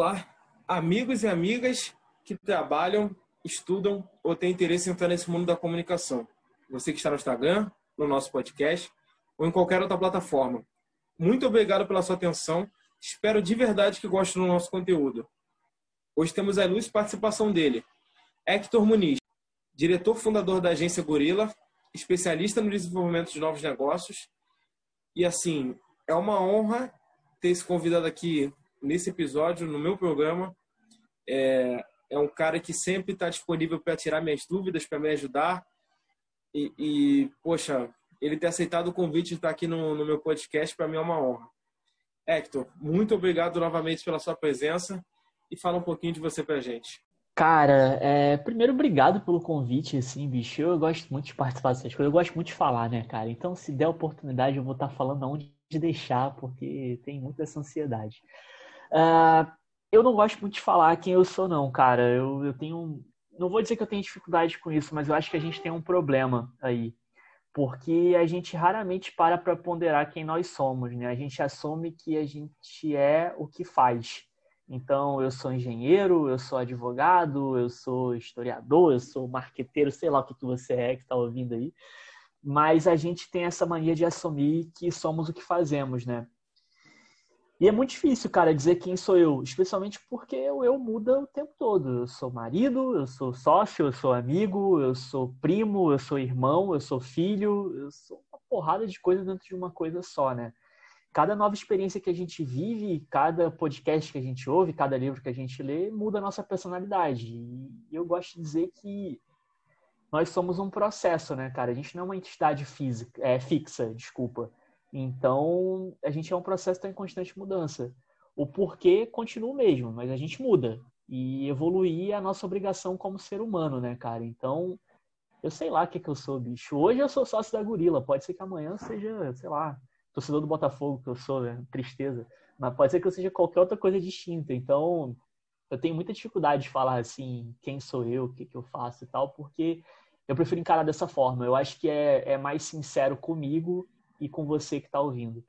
Olá, amigos e amigas que trabalham, estudam ou têm interesse em entrar nesse mundo da comunicação. Você que está no Instagram, no nosso podcast ou em qualquer outra plataforma. Muito obrigado pela sua atenção. Espero de verdade que goste do nosso conteúdo. Hoje temos a ilustre participação dele, Hector Muniz, diretor fundador da agência Gorila, especialista no desenvolvimento de novos negócios. E assim, é uma honra ter esse convidado aqui nesse episódio, no meu programa. É, é um cara que sempre está disponível para tirar minhas dúvidas, para me ajudar. E, e, poxa, ele ter aceitado o convite de estar aqui no, no meu podcast, para mim é uma honra. Hector, muito obrigado novamente pela sua presença e fala um pouquinho de você para a gente. Cara, é, primeiro, obrigado pelo convite, assim, bicho. Eu gosto muito de participar dessas coisas, eu gosto muito de falar, né, cara? Então, se der oportunidade, eu vou estar falando aonde deixar, porque tem muita essa ansiedade. Uh, eu não gosto muito de falar quem eu sou, não, cara. Eu, eu tenho. Não vou dizer que eu tenho dificuldade com isso, mas eu acho que a gente tem um problema aí. Porque a gente raramente para para ponderar quem nós somos, né? A gente assume que a gente é o que faz. Então, eu sou engenheiro, eu sou advogado, eu sou historiador, eu sou marqueteiro, sei lá o que, que você é que está ouvindo aí. Mas a gente tem essa mania de assumir que somos o que fazemos, né? E é muito difícil, cara, dizer quem sou eu, especialmente porque eu muda o tempo todo. Eu sou marido, eu sou sócio, eu sou amigo, eu sou primo, eu sou irmão, eu sou filho, eu sou uma porrada de coisas dentro de uma coisa só, né? Cada nova experiência que a gente vive, cada podcast que a gente ouve, cada livro que a gente lê, muda a nossa personalidade. E eu gosto de dizer que nós somos um processo, né, cara? A gente não é uma entidade física, é, fixa, desculpa. Então, a gente é um processo que está em constante mudança. O porquê continua o mesmo, mas a gente muda. E evoluir é a nossa obrigação como ser humano, né, cara? Então, eu sei lá o que, que eu sou, bicho. Hoje eu sou sócio da Gorila. Pode ser que amanhã seja, sei lá, torcedor do Botafogo, que eu sou, né? Tristeza. Mas pode ser que eu seja qualquer outra coisa distinta. Então, eu tenho muita dificuldade de falar assim, quem sou eu, o que, que eu faço e tal, porque eu prefiro encarar dessa forma. Eu acho que é, é mais sincero comigo e com você que está ouvindo.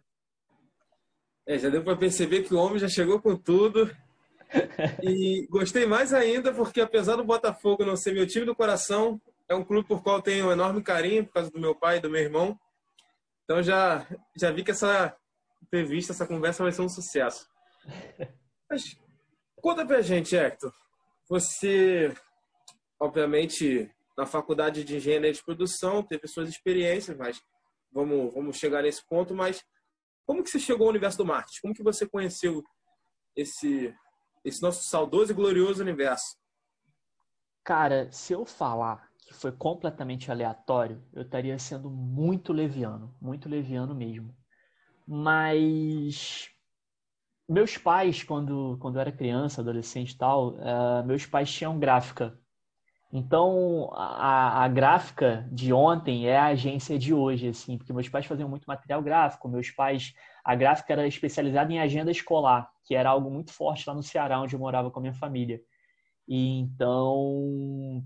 É, já deu para perceber que o homem já chegou com tudo. E gostei mais ainda porque, apesar do Botafogo não ser meu time do coração, é um clube por qual tenho um enorme carinho, por causa do meu pai e do meu irmão. Então já, já vi que essa entrevista, essa conversa vai ser um sucesso. Mas conta pra gente, Hector. Você, obviamente, na faculdade de engenharia de produção, teve suas experiências, mas vamos, vamos chegar nesse ponto, mas como que você chegou ao universo do marketing? Como que você conheceu esse, esse nosso saudoso e glorioso universo? Cara, se eu falar que foi completamente aleatório, eu estaria sendo muito leviano, muito leviano mesmo. Mas meus pais, quando, quando eu era criança, adolescente e tal, uh, meus pais tinham gráfica então, a, a, gráfica de ontem é a agência de hoje, assim, porque meus pais faziam muito material gráfico, meus pais, a gráfica era especializada em agenda escolar, que era algo muito forte lá no Ceará, onde eu morava com a minha família. E então,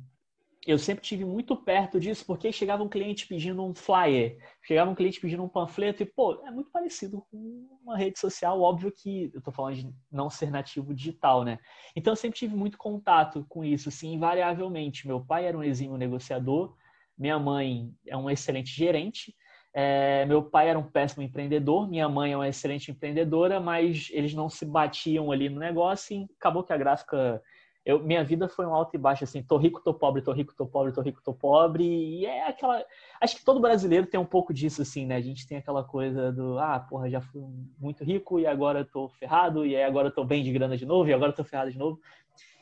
eu sempre tive muito perto disso, porque chegava um cliente pedindo um flyer, chegava um cliente pedindo um panfleto, e, pô, é muito parecido com uma rede social, óbvio que eu tô falando de não ser nativo digital, né? Então, eu sempre tive muito contato com isso, assim, invariavelmente. Meu pai era um exímio negociador, minha mãe é um excelente gerente, é, meu pai era um péssimo empreendedor, minha mãe é uma excelente empreendedora, mas eles não se batiam ali no negócio e acabou que a gráfica eu, minha vida foi um alto e baixo, assim, tô rico, tô pobre, tô rico, tô pobre, tô rico, tô pobre, e é aquela, acho que todo brasileiro tem um pouco disso, assim, né, a gente tem aquela coisa do, ah, porra, já fui muito rico e agora tô ferrado, e agora tô bem de grana de novo, e agora tô ferrado de novo,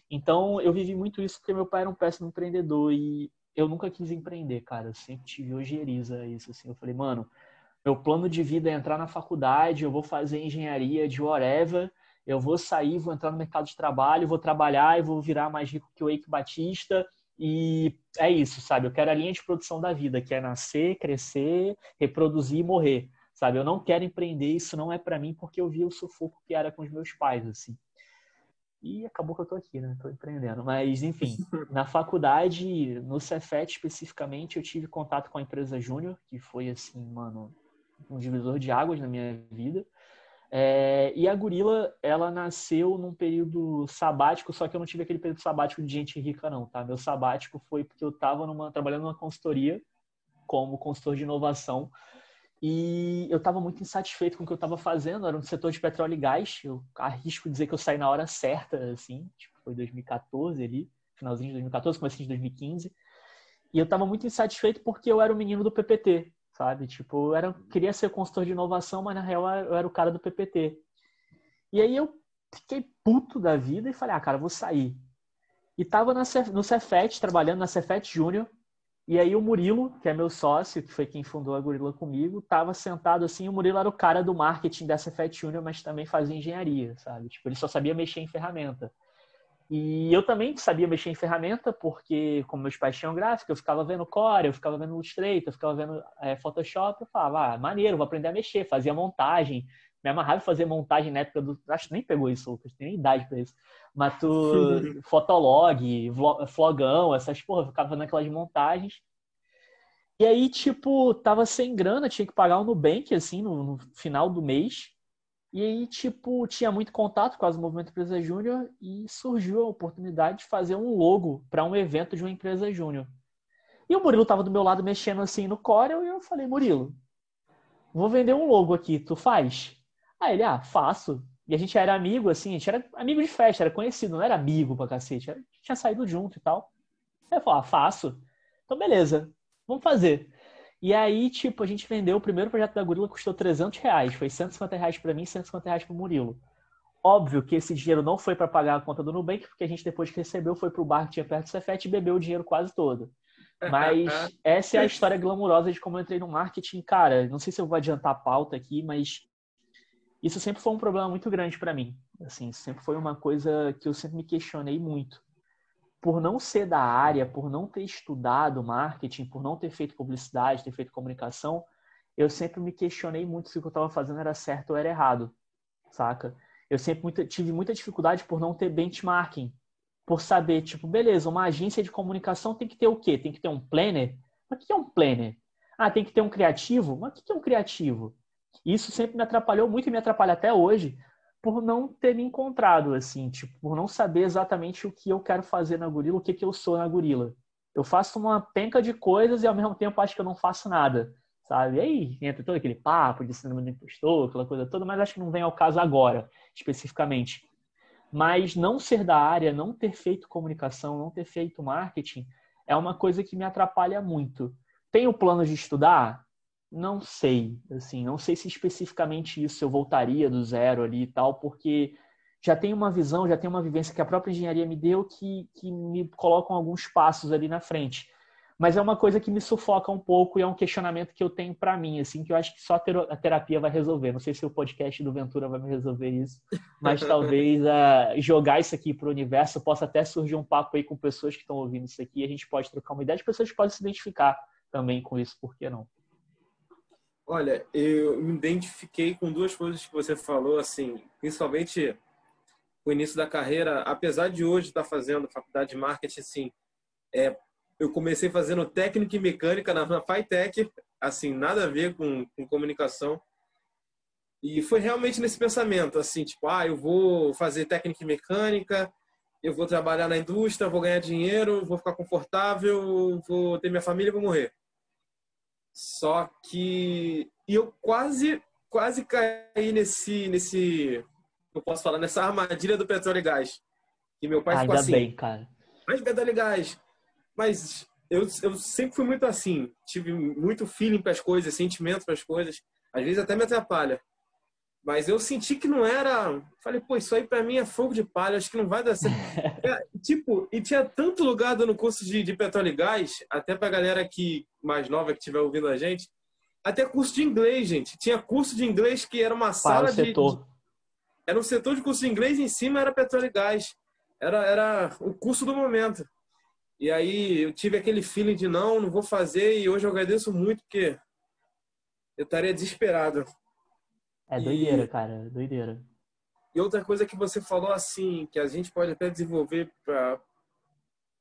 então eu vivi muito isso porque meu pai era um péssimo empreendedor, e eu nunca quis empreender, cara, eu sempre tive ojeriza isso, assim, eu falei, mano, meu plano de vida é entrar na faculdade, eu vou fazer engenharia de whatever, eu vou sair, vou entrar no mercado de trabalho, vou trabalhar e vou virar mais rico que o Eike Batista. E é isso, sabe? Eu quero a linha de produção da vida, que é nascer, crescer, reproduzir e morrer, sabe? Eu não quero empreender, isso não é para mim, porque eu vi o sufoco que era com os meus pais, assim. E acabou que eu tô aqui, né? Tô empreendendo. Mas, enfim, na faculdade, no Cefet especificamente, eu tive contato com a empresa Júnior, que foi, assim, mano, um divisor de águas na minha vida. É, e a Gorila, ela nasceu num período sabático, só que eu não tive aquele período sabático de gente rica, não, tá? Meu sabático foi porque eu estava trabalhando numa consultoria como consultor de inovação e eu estava muito insatisfeito com o que eu estava fazendo, era no setor de petróleo e gás. Eu arrisco dizer que eu saí na hora certa, assim, tipo, foi 2014 ali, finalzinho de 2014, começo de 2015. E eu estava muito insatisfeito porque eu era o menino do PPT, sabe? Tipo, eu era, queria ser consultor de inovação, mas na real eu era o cara do PPT. E aí eu fiquei puto da vida e falei, ah, cara, vou sair. E tava na, no Cefet, trabalhando na Cefet Júnior, e aí o Murilo, que é meu sócio, que foi quem fundou a Gorila comigo, tava sentado assim, o Murilo era o cara do marketing da Cefet Junior, mas também fazia engenharia, sabe? Tipo, ele só sabia mexer em ferramenta. E eu também sabia mexer em ferramenta, porque como meus pais tinham gráfica, eu ficava vendo Core, eu ficava vendo Illustrator, eu ficava vendo é, Photoshop, eu falava, ah, maneiro, vou aprender a mexer, fazia montagem, me amarrava em fazer montagem na época do. Acho que nem pegou isso, Lucas, tem nem idade pra isso. Mas tu. Fotolog, flogão, essas porra, ficava naquelas montagens. E aí, tipo, tava sem grana, tinha que pagar o Nubank, assim, no, no final do mês. E aí, tipo, tinha muito contato com as Movimento Empresa Júnior e surgiu a oportunidade de fazer um logo para um evento de uma empresa júnior. E o Murilo tava do meu lado mexendo assim no Corel e eu falei, Murilo, vou vender um logo aqui, tu faz? Aí ele, ah, faço. E a gente era amigo, assim, a gente era amigo de festa, era conhecido, não era amigo pra cacete, a gente tinha saído junto e tal. Aí eu falei, ah, faço. Então, beleza, vamos fazer. E aí, tipo, a gente vendeu o primeiro projeto da Gorila, custou 300 reais. Foi 150 reais para mim e 150 reais para o Murilo. Óbvio que esse dinheiro não foi para pagar a conta do Nubank, porque a gente, depois que recebeu, foi para o bar que tinha perto do Cefet e bebeu o dinheiro quase todo. Mas essa é a história glamurosa de como eu entrei no marketing. Cara, não sei se eu vou adiantar a pauta aqui, mas isso sempre foi um problema muito grande para mim. Assim, sempre foi uma coisa que eu sempre me questionei muito por não ser da área, por não ter estudado marketing, por não ter feito publicidade, ter feito comunicação, eu sempre me questionei muito se o que eu estava fazendo era certo ou era errado, saca? Eu sempre muito, tive muita dificuldade por não ter benchmarking, por saber, tipo, beleza, uma agência de comunicação tem que ter o quê? Tem que ter um planner? Mas o que é um planner? Ah, tem que ter um criativo? Mas o que é um criativo? Isso sempre me atrapalhou muito e me atrapalha até hoje, por não ter me encontrado, assim, tipo, por não saber exatamente o que eu quero fazer na gorila, o que, que eu sou na gorila. Eu faço uma penca de coisas e ao mesmo tempo acho que eu não faço nada, sabe? E aí entra todo aquele papo de síndrome do impostor, aquela coisa toda, mas acho que não vem ao caso agora, especificamente. Mas não ser da área, não ter feito comunicação, não ter feito marketing, é uma coisa que me atrapalha muito. Tenho plano de estudar? Não sei, assim, não sei se especificamente isso eu voltaria do zero ali e tal, porque já tem uma visão, já tem uma vivência que a própria engenharia me deu que, que me colocam alguns passos ali na frente. Mas é uma coisa que me sufoca um pouco e é um questionamento que eu tenho para mim, assim, que eu acho que só a terapia vai resolver. Não sei se o podcast do Ventura vai me resolver isso, mas talvez uh, jogar isso aqui para o universo possa até surgir um papo aí com pessoas que estão ouvindo isso aqui. A gente pode trocar uma ideia, as pessoas podem se identificar também com isso, por que não? Olha, eu me identifiquei com duas coisas que você falou, assim, principalmente o início da carreira, apesar de hoje estar fazendo faculdade de marketing, assim, é, eu comecei fazendo técnica e mecânica na, na FITEC, assim, nada a ver com, com comunicação. E foi realmente nesse pensamento, assim, tipo, ah, eu vou fazer técnica e mecânica, eu vou trabalhar na indústria, vou ganhar dinheiro, vou ficar confortável, vou ter minha família e vou morrer. Só que e eu quase quase caí nesse nesse eu posso falar nessa armadilha do petróleo e gás. Que meu pai ficou assim. bem, cara. Mas petróleo e gás. Mas eu, eu sempre fui muito assim, tive muito feeling para as coisas, sentimento para as coisas. Às vezes até me atrapalha. Mas eu senti que não era. Falei, pô, isso aí para mim é fogo de palha, acho que não vai dar certo. é, tipo, e tinha tanto lugar no curso de, de petróleo e gás, até pra galera que mais nova que estiver ouvindo a gente, até curso de inglês, gente. Tinha curso de inglês que era uma sala de, de. Era um setor de curso de inglês e em cima era petróleo e gás. Era, era o curso do momento. E aí eu tive aquele feeling de não, não vou fazer, e hoje eu agradeço muito porque eu estaria desesperado. É doideira, e... cara, doideira. E outra coisa que você falou assim, que a gente pode até desenvolver para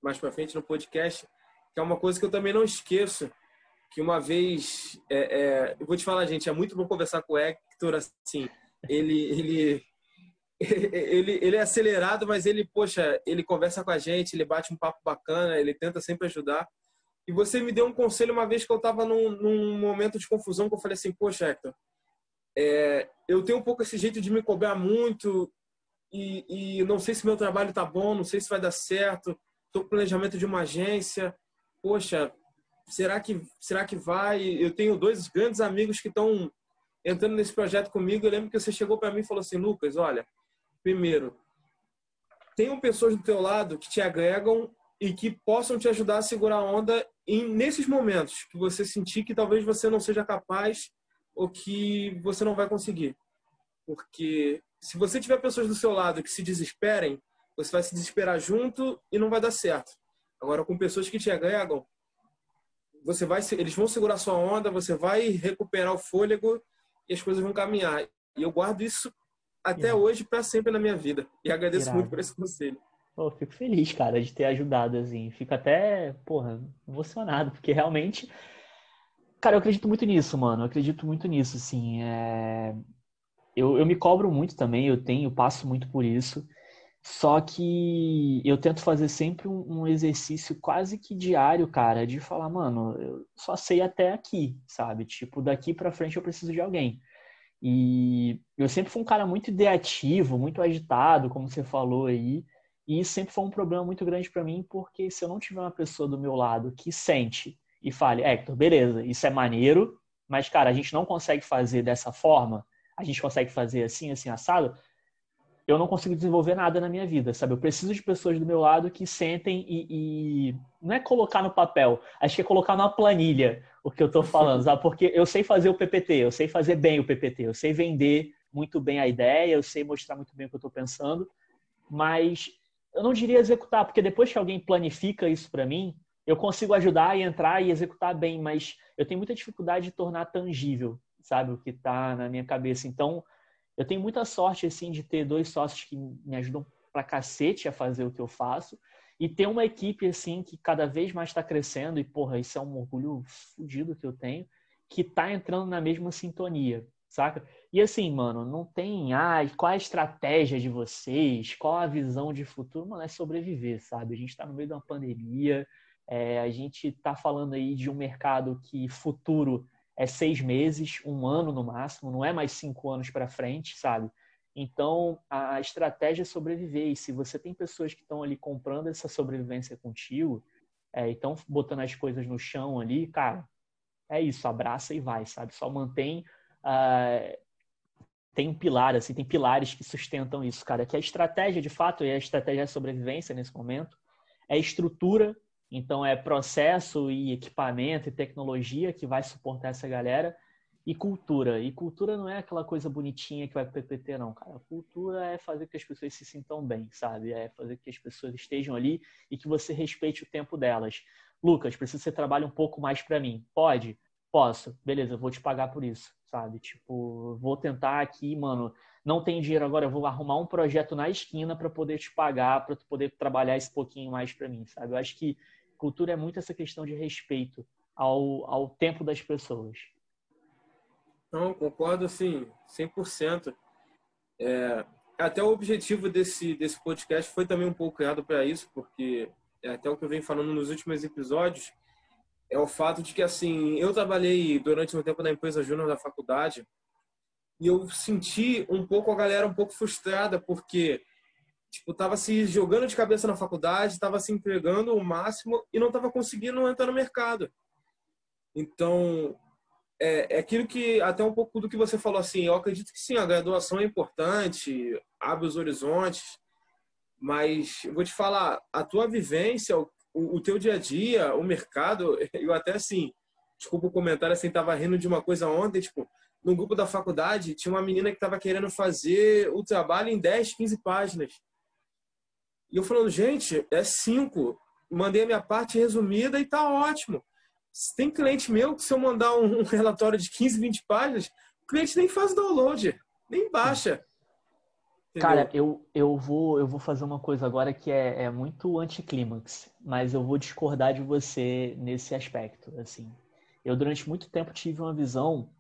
mais para frente no podcast, que é uma coisa que eu também não esqueço, que uma vez, é, é, eu vou te falar, gente, é muito bom conversar com o Hector, assim, ele, ele, ele, ele é acelerado, mas ele, poxa, ele conversa com a gente, ele bate um papo bacana, ele tenta sempre ajudar. E você me deu um conselho uma vez que eu estava num, num, momento de confusão, que eu falei assim, poxa, Hector, é, eu tenho um pouco esse jeito de me cobrar muito e, e não sei se meu trabalho está bom, não sei se vai dar certo, estou com planejamento de uma agência, poxa, será que, será que vai? Eu tenho dois grandes amigos que estão entrando nesse projeto comigo. Eu lembro que você chegou para mim e falou assim, Lucas, olha, primeiro, tenham pessoas do teu lado que te agregam e que possam te ajudar a segurar a onda em, nesses momentos que você sentir que talvez você não seja capaz ou que você não vai conseguir. Porque se você tiver pessoas do seu lado que se desesperem, você vai se desesperar junto e não vai dar certo. Agora, com pessoas que te agregam, você vai, eles vão segurar sua onda, você vai recuperar o fôlego e as coisas vão caminhar. E eu guardo isso até Irado. hoje para sempre na minha vida. E agradeço Irado. muito por esse conselho. Pô, fico feliz, cara, de ter ajudado, assim. Fico até, porra, emocionado, porque realmente. Cara, eu acredito muito nisso, mano. Eu acredito muito nisso, assim. É... Eu, eu me cobro muito também, eu tenho, eu passo muito por isso. Só que eu tento fazer sempre um, um, exercício quase que diário, cara, de falar, mano, eu só sei até aqui, sabe? Tipo, daqui para frente eu preciso de alguém. E eu sempre fui um cara muito ideativo, muito agitado, como você falou aí. E isso sempre foi um problema muito grande para mim, porque se eu não tiver uma pessoa do meu lado que sente e fale, Hector, beleza, isso é maneiro, mas, cara, a gente não consegue fazer dessa forma, a gente consegue fazer assim, assim, assado, eu não consigo desenvolver nada na minha vida, sabe? Eu preciso de pessoas do meu lado que sentem e, e, não é colocar no papel, acho que é colocar numa planilha o que eu estou falando, sabe? Porque eu sei fazer o PPT, eu sei fazer bem o PPT, eu sei vender muito bem a ideia, eu sei mostrar muito bem o que eu estou pensando, mas eu não diria executar, porque depois que alguém planifica isso para mim, eu consigo ajudar e entrar e executar bem, mas eu tenho muita dificuldade de tornar tangível, sabe, o que está na minha cabeça. Então, eu tenho muita sorte, assim, de ter dois sócios que me ajudam pra cacete a fazer o que eu faço e ter uma equipe, assim, que cada vez mais está crescendo e, porra, isso é um orgulho fodido que eu tenho, que tá entrando na mesma sintonia, saca? E assim, mano, não tem, ah, qual a estratégia de vocês, qual a visão de futuro, mano, é sobreviver, sabe? A gente tá no meio de uma pandemia, é, a gente tá falando aí de um mercado que futuro é seis meses, um ano no máximo, não é mais cinco anos para frente, sabe? Então, a estratégia é sobreviver. E se você tem pessoas que estão ali comprando essa sobrevivência contigo, é, e estão botando as coisas no chão ali, cara, é isso, abraça e vai, sabe? Só mantém. Uh, tem um pilar, assim, tem pilares que sustentam isso, cara. Que a estratégia, de fato, e a estratégia de sobrevivência nesse momento, é estrutura então, é processo e equipamento e tecnologia que vai suportar essa galera e cultura. E cultura não é aquela coisa bonitinha que vai pro PPT, não, cara. Cultura é fazer que as pessoas se sintam bem, sabe? É fazer que as pessoas estejam ali e que você respeite o tempo delas. Lucas, preciso que você trabalhe um pouco mais para mim. Pode? Posso. Beleza, eu vou te pagar por isso, sabe? Tipo, vou tentar aqui, mano. Não tem dinheiro agora, eu vou arrumar um projeto na esquina para poder te pagar, para tu poder trabalhar esse pouquinho mais para mim, sabe? Eu acho que cultura é muito essa questão de respeito ao, ao tempo das pessoas. Não, concordo, assim, 100%. É, até o objetivo desse, desse podcast foi também um pouco criado para isso, porque é até o que eu venho falando nos últimos episódios, é o fato de que, assim, eu trabalhei durante um tempo na empresa júnior da faculdade e eu senti um pouco a galera um pouco frustrada, porque tipo, tava se jogando de cabeça na faculdade, tava se entregando o máximo e não tava conseguindo entrar no mercado. Então, é, é aquilo que, até um pouco do que você falou, assim, eu acredito que sim, a graduação é importante, abre os horizontes, mas eu vou te falar, a tua vivência, o, o teu dia a dia, o mercado, eu até assim, desculpa o comentário, assim, tava rindo de uma coisa ontem, tipo, no grupo da faculdade, tinha uma menina que estava querendo fazer o trabalho em 10, 15 páginas. E eu falando, gente, é cinco. Mandei a minha parte resumida e tá ótimo. Tem cliente meu que se eu mandar um relatório de 15, 20 páginas, o cliente nem faz download, nem baixa. Entendeu? Cara, eu, eu, vou, eu vou fazer uma coisa agora que é, é muito anticlímax, mas eu vou discordar de você nesse aspecto. Assim, eu durante muito tempo tive uma visão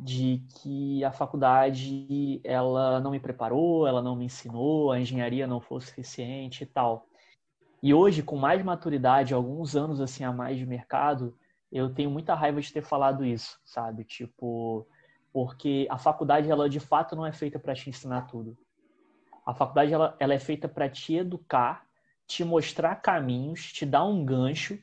de que a faculdade ela não me preparou, ela não me ensinou, a engenharia não foi suficiente e tal. E hoje, com mais maturidade, alguns anos assim a mais de mercado, eu tenho muita raiva de ter falado isso, sabe? Tipo, porque a faculdade ela de fato não é feita para te ensinar tudo. A faculdade ela, ela é feita para te educar, te mostrar caminhos, te dar um gancho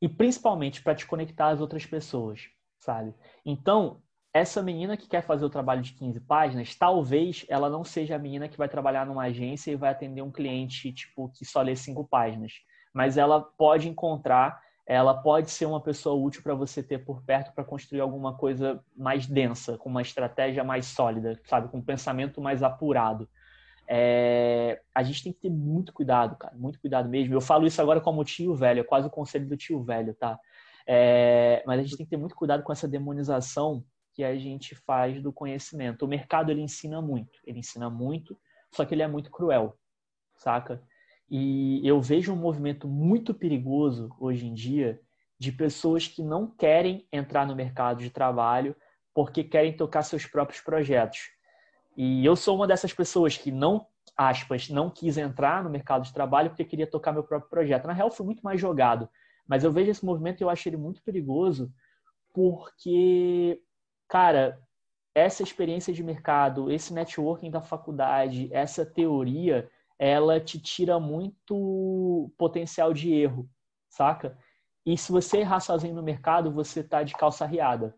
e principalmente para te conectar às outras pessoas, sabe? Então, essa menina que quer fazer o trabalho de 15 páginas, talvez ela não seja a menina que vai trabalhar numa agência e vai atender um cliente tipo que só lê cinco páginas, mas ela pode encontrar, ela pode ser uma pessoa útil para você ter por perto para construir alguma coisa mais densa, com uma estratégia mais sólida, sabe, com um pensamento mais apurado. É... a gente tem que ter muito cuidado, cara, muito cuidado mesmo. Eu falo isso agora como tio velho, é quase o conselho do tio velho, tá? É... mas a gente tem que ter muito cuidado com essa demonização que a gente faz do conhecimento. O mercado ele ensina muito, ele ensina muito, só que ele é muito cruel, saca? E eu vejo um movimento muito perigoso hoje em dia de pessoas que não querem entrar no mercado de trabalho porque querem tocar seus próprios projetos. E eu sou uma dessas pessoas que não, aspas, não quis entrar no mercado de trabalho porque queria tocar meu próprio projeto. Na real, fui muito mais jogado. Mas eu vejo esse movimento e eu acho ele muito perigoso porque cara, essa experiência de mercado, esse networking da faculdade, essa teoria, ela te tira muito potencial de erro, saca? E se você errar sozinho no mercado, você tá de calça riada.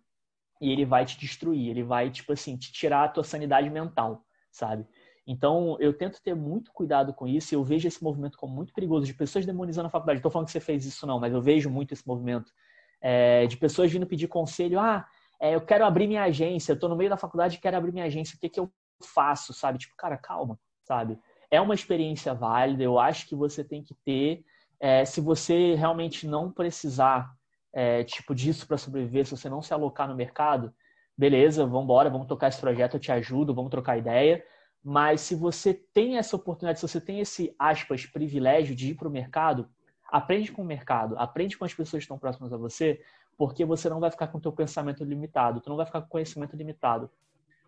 E ele vai te destruir, ele vai, tipo assim, te tirar a tua sanidade mental, sabe? Então, eu tento ter muito cuidado com isso e eu vejo esse movimento como muito perigoso, de pessoas demonizando a faculdade. Não tô falando que você fez isso, não, mas eu vejo muito esse movimento é, de pessoas vindo pedir conselho. Ah, é, eu quero abrir minha agência, eu estou no meio da faculdade e quero abrir minha agência, o que, que eu faço, sabe? Tipo, cara, calma, sabe? É uma experiência válida, eu acho que você tem que ter. É, se você realmente não precisar, é, tipo, disso para sobreviver, se você não se alocar no mercado, beleza, vamos embora, vamos tocar esse projeto, eu te ajudo, vamos trocar ideia. Mas se você tem essa oportunidade, se você tem esse, aspas, privilégio de ir para o mercado, aprende com o mercado, aprende com as pessoas que estão próximas a você, porque você não vai ficar com o teu pensamento limitado, tu não vai ficar com conhecimento limitado.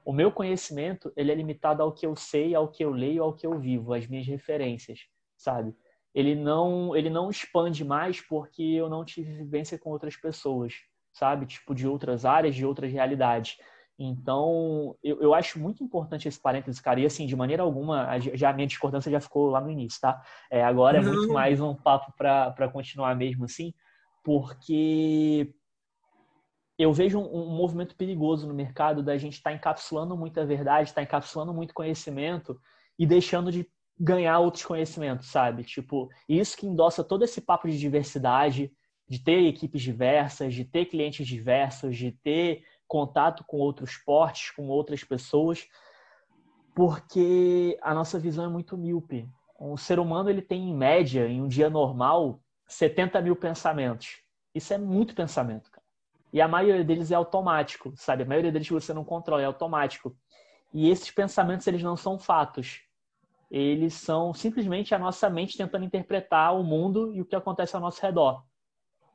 O meu conhecimento, ele é limitado ao que eu sei, ao que eu leio, ao que eu vivo, às minhas referências, sabe? Ele não, ele não expande mais porque eu não tive vivência com outras pessoas, sabe? Tipo, de outras áreas, de outras realidades. Então, eu, eu acho muito importante esse parênteses, cara. E assim, de maneira alguma, já a minha discordância já ficou lá no início, tá? É, agora é muito mais um papo para continuar mesmo assim porque eu vejo um, um, movimento perigoso no mercado da gente estar tá encapsulando muita verdade, estar tá encapsulando muito conhecimento e deixando de ganhar outros conhecimentos, sabe? Tipo, isso que endossa todo esse papo de diversidade, de ter equipes diversas, de ter clientes diversos, de ter contato com outros portes, com outras pessoas, porque a nossa visão é muito míope. O ser humano ele tem em média, em um dia normal, 70 mil pensamentos. Isso é muito pensamento, cara. E a maioria deles é automático, sabe? A maioria deles você não controla, é automático. E esses pensamentos, eles não são fatos. Eles são simplesmente a nossa mente tentando interpretar o mundo e o que acontece ao nosso redor.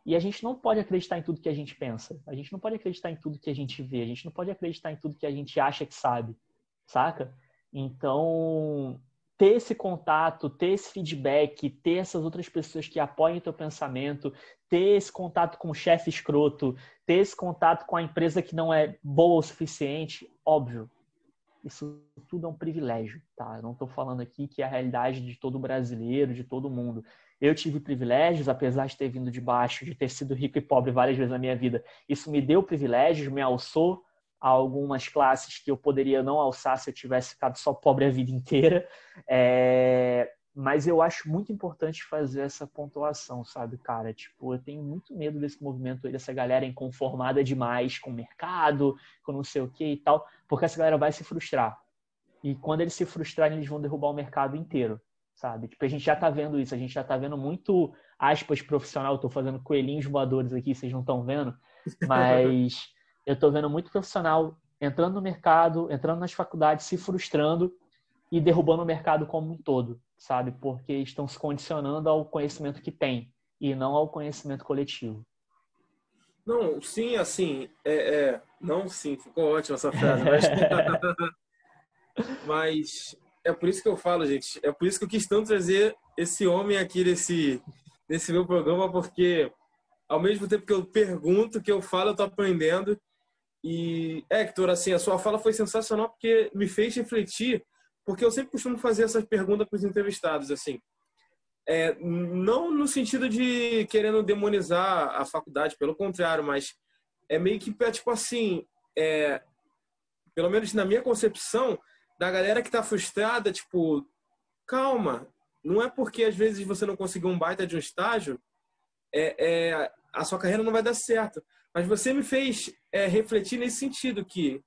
E a gente não pode acreditar em tudo que a gente pensa. A gente não pode acreditar em tudo que a gente vê. A gente não pode acreditar em tudo que a gente acha que sabe. Saca? Então, ter esse contato, ter esse feedback, ter essas outras pessoas que apoiem o teu pensamento, ter esse contato com o chefe escroto, ter esse contato com a empresa que não é boa o suficiente, óbvio. Isso tudo é um privilégio, tá? Eu não estou falando aqui que é a realidade de todo brasileiro, de todo mundo. Eu tive privilégios, apesar de ter vindo de baixo, de ter sido rico e pobre várias vezes na minha vida. Isso me deu privilégios, me alçou algumas classes que eu poderia não alçar se eu tivesse ficado só pobre a vida inteira. É... Mas eu acho muito importante fazer essa pontuação, sabe, cara? Tipo, eu tenho muito medo desse movimento aí, dessa galera inconformada demais com o mercado, com não sei o que e tal, porque essa galera vai se frustrar. E quando eles se frustrarem, eles vão derrubar o mercado inteiro, sabe? Tipo, a gente já tá vendo isso, a gente já tá vendo muito, aspas, profissional. Eu tô fazendo coelhinhos voadores aqui, vocês não estão vendo, mas eu estou vendo muito profissional entrando no mercado, entrando nas faculdades, se frustrando e derrubando o mercado como um todo, sabe? Porque estão se condicionando ao conhecimento que tem e não ao conhecimento coletivo. Não, sim, assim, é, é, não, sim, ficou ótima essa frase, mas, mas é por isso que eu falo, gente, é por isso que eu quis tanto trazer esse homem aqui nesse, nesse meu programa, porque ao mesmo tempo que eu pergunto, que eu falo, eu tô aprendendo. E, Hector, assim, a sua fala foi sensacional porque me fez refletir, porque eu sempre costumo fazer essas perguntas para os entrevistados, assim. É, não no sentido de querendo demonizar a faculdade, pelo contrário, mas é meio que, tipo assim, é, pelo menos na minha concepção, da galera que está frustrada, tipo, calma, não é porque às vezes você não conseguiu um baita de um estágio, é, é, a sua carreira não vai dar certo. Mas você me fez é, refletir nesse sentido que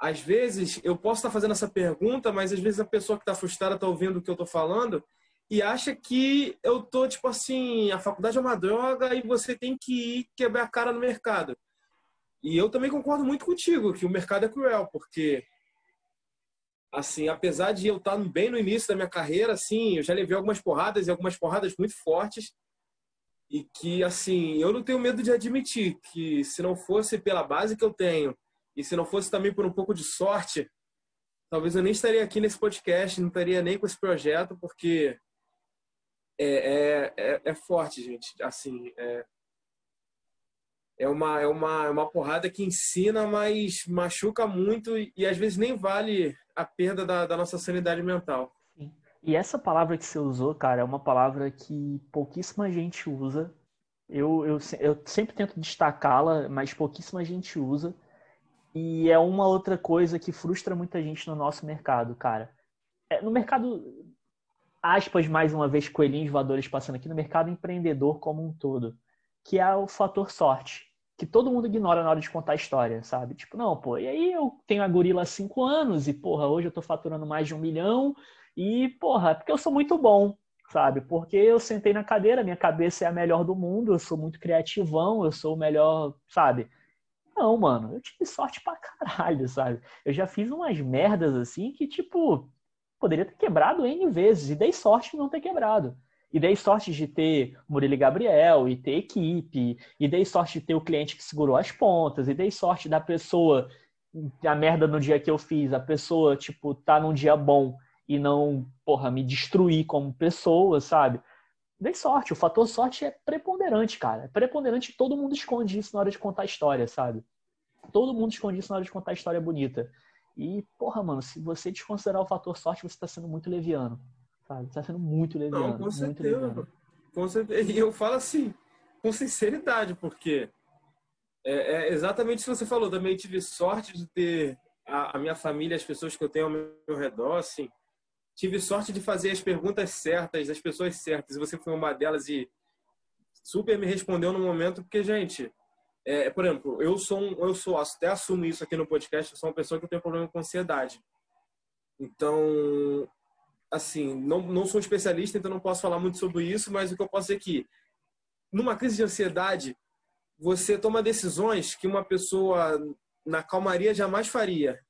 às vezes eu posso estar fazendo essa pergunta, mas às vezes a pessoa que está frustrada está ouvindo o que eu estou falando e acha que eu tô tipo assim, a faculdade é uma droga e você tem que ir quebrar a cara no mercado. E eu também concordo muito contigo que o mercado é cruel, porque assim, apesar de eu estar bem no início da minha carreira, assim, eu já levei algumas porradas e algumas porradas muito fortes e que assim, eu não tenho medo de admitir que se não fosse pela base que eu tenho e se não fosse também por um pouco de sorte, talvez eu nem estaria aqui nesse podcast, não estaria nem com esse projeto, porque é, é, é, é forte, gente. Assim, é, é uma, é, uma, é uma porrada que ensina, mas machuca muito e, e às vezes nem vale a perda da, da nossa sanidade mental. E essa palavra que você usou, cara, é uma palavra que pouquíssima gente usa. Eu, eu, eu sempre tento destacá-la, mas pouquíssima gente usa. E é uma outra coisa que frustra muita gente no nosso mercado, cara. É, no mercado, aspas, mais uma vez, coelhinhos voadores passando aqui, no mercado empreendedor como um todo, que é o fator sorte que todo mundo ignora na hora de contar a história, sabe? Tipo, não, pô, e aí eu tenho a gorila há cinco anos e, porra, hoje eu tô faturando mais de um milhão e, porra, é porque eu sou muito bom, sabe? Porque eu sentei na cadeira, minha cabeça é a melhor do mundo, eu sou muito criativão, eu sou o melhor, sabe? Não, mano, eu tive sorte pra caralho, sabe? Eu já fiz umas merdas assim que, tipo, poderia ter quebrado N vezes e dei sorte de não ter quebrado. E dei sorte de ter Murilo e Gabriel, e ter equipe, e dei sorte de ter o cliente que segurou as pontas, e dei sorte da pessoa, a merda no dia que eu fiz, a pessoa, tipo, tá num dia bom e não, porra, me destruir como pessoa, sabe? Dei sorte, o fator sorte é preponderante, cara. É preponderante todo mundo esconde isso na hora de contar a história, sabe? Todo mundo esconde isso na hora de contar a história bonita. E, porra, mano, se você desconsiderar o fator sorte, você tá sendo muito leviano sabe? Tá sendo muito legal. Não, com certeza. Com certeza. E eu falo assim, com sinceridade, porque é, é exatamente isso que você falou. Também tive sorte de ter a, a, minha família, as pessoas que eu tenho ao meu redor, assim. Tive sorte de fazer as perguntas certas, das pessoas certas. E você foi uma delas e super me respondeu no momento, porque, gente, é, por exemplo, eu sou, um, eu sou, até assumo isso aqui no podcast, eu sou uma pessoa que tem problema com ansiedade. Então, assim, não, não sou especialista, então não posso falar muito sobre isso, mas o que eu posso dizer é que, numa crise de ansiedade, você toma decisões que uma pessoa na calmaria jamais faria.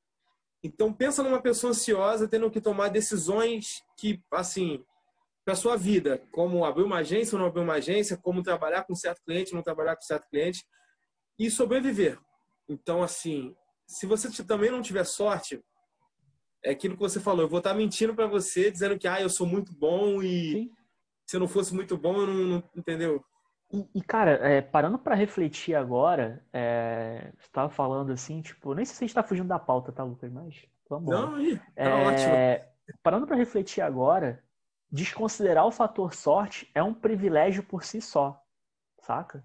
Então, pensa numa pessoa ansiosa tendo que tomar decisões que, assim, para sua vida, como abrir uma agência ou não abrir uma agência, como trabalhar com certo cliente, não trabalhar com certo cliente, e sobreviver. Então, assim, se você também não tiver sorte, é aquilo que você falou. Eu vou estar mentindo para você, dizendo que ah, eu sou muito bom e Sim. se eu não fosse muito bom, eu não, não entendeu? E, e, cara, é, parando para refletir agora, é, você estava falando assim, tipo, nem sei se a gente está fugindo da pauta, tá, Lucas? Mas vamos Não, aí, tá é, ótimo. Parando para refletir agora, desconsiderar o fator sorte é um privilégio por si só, saca?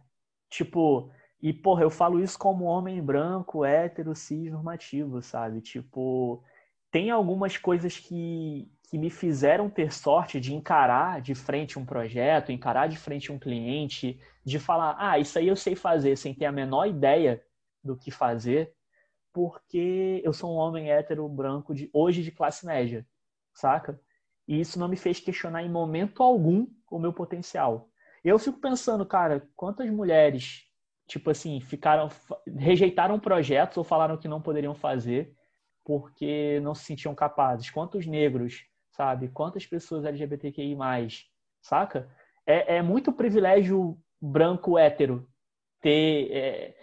Tipo, e porra, eu falo isso como homem branco, hétero, cis, normativo, sabe? Tipo, tem algumas coisas que, que me fizeram ter sorte de encarar de frente um projeto, encarar de frente um cliente, de falar, ah, isso aí eu sei fazer, sem ter a menor ideia do que fazer, porque eu sou um homem hétero branco de hoje de classe média, saca? E isso não me fez questionar em momento algum o meu potencial. Eu fico pensando, cara, quantas mulheres, tipo assim, ficaram rejeitaram projetos ou falaram que não poderiam fazer porque não se sentiam capazes. Quantos negros, sabe? Quantas pessoas LGBTQI+, saca? É, é muito privilégio branco hétero ter é,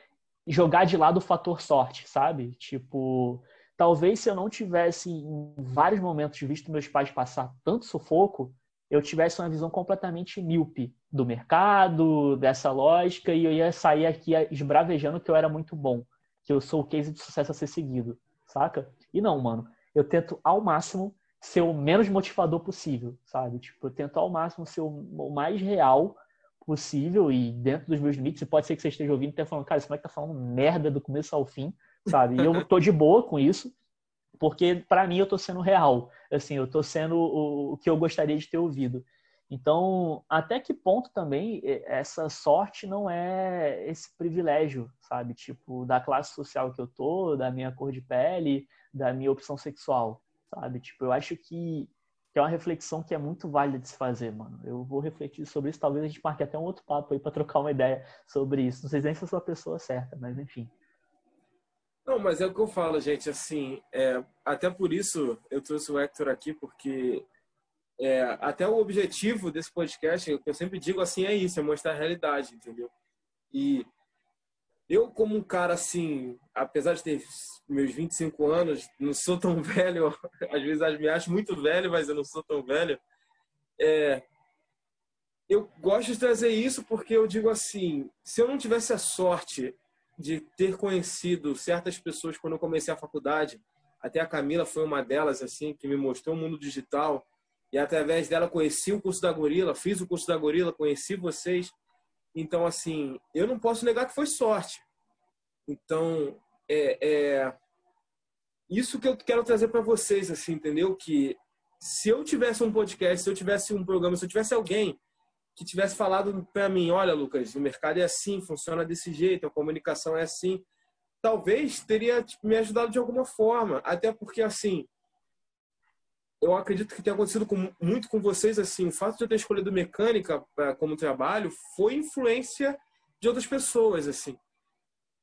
jogar de lado o fator sorte, sabe? Tipo, talvez se eu não tivesse em vários momentos visto meus pais passar tanto sufoco, eu tivesse uma visão completamente míope do mercado, dessa lógica, e eu ia sair aqui esbravejando que eu era muito bom, que eu sou o case de sucesso a ser seguido, saca? E não, mano, eu tento ao máximo ser o menos motivador possível, sabe? Tipo, eu tento ao máximo ser o mais real possível e dentro dos meus limites. E pode ser que você esteja ouvindo e esteja falando, cara, esse moleque tá falando merda do começo ao fim, sabe? E eu tô de boa com isso, porque para mim eu tô sendo real. Assim, eu tô sendo o que eu gostaria de ter ouvido. Então, até que ponto também essa sorte não é esse privilégio, sabe? Tipo, da classe social que eu tô, da minha cor de pele, da minha opção sexual, sabe? Tipo, eu acho que que é uma reflexão que é muito válida de se fazer, mano. Eu vou refletir sobre isso, talvez a gente marque até um outro papo aí para trocar uma ideia sobre isso. Não sei nem se eu sou a pessoa certa, mas enfim. Não, mas é o que eu falo, gente, assim, é, até por isso eu trouxe o Hector aqui, porque é, até o objetivo desse podcast, eu sempre digo assim, é isso, é mostrar a realidade, entendeu? E eu, como um cara assim, apesar de ter meus 25 anos, não sou tão velho, às vezes me acho muito velho, mas eu não sou tão velho. É, eu gosto de trazer isso porque eu digo assim: se eu não tivesse a sorte de ter conhecido certas pessoas quando eu comecei a faculdade, até a Camila foi uma delas, assim, que me mostrou o mundo digital, e através dela conheci o curso da Gorila, fiz o curso da Gorila, conheci vocês. Então, assim, eu não posso negar que foi sorte. Então, é, é isso que eu quero trazer para vocês, assim, entendeu? Que se eu tivesse um podcast, se eu tivesse um programa, se eu tivesse alguém que tivesse falado para mim, olha, Lucas, o mercado é assim, funciona desse jeito, a comunicação é assim, talvez teria tipo, me ajudado de alguma forma, até porque assim, eu acredito que tenha acontecido com, muito com vocês assim, o fato de eu ter escolhido mecânica pra, como trabalho foi influência de outras pessoas assim.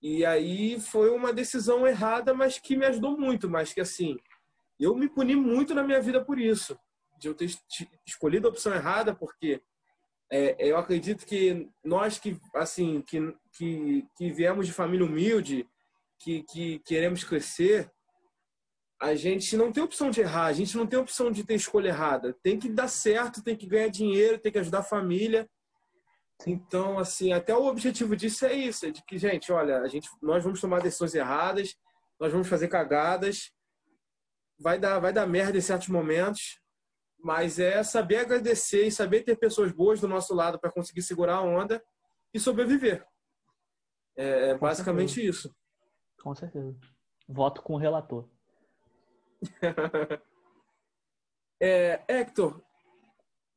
E aí foi uma decisão errada, mas que me ajudou muito, mas que assim, eu me puni muito na minha vida por isso, de eu ter escolhido a opção errada, porque é, eu acredito que nós que assim que, que, que viemos de família humilde, que, que queremos crescer, a gente não tem opção de errar, a gente não tem opção de ter escolha errada. Tem que dar certo, tem que ganhar dinheiro, tem que ajudar a família. Então, assim, até o objetivo disso é isso, é de que, gente, olha, a gente, nós vamos tomar decisões erradas, nós vamos fazer cagadas, vai dar, vai dar merda em certos momentos, mas é saber agradecer e saber ter pessoas boas do nosso lado para conseguir segurar a onda e sobreviver. É, é basicamente certeza. isso. Com certeza. Voto com o relator. é, Hector,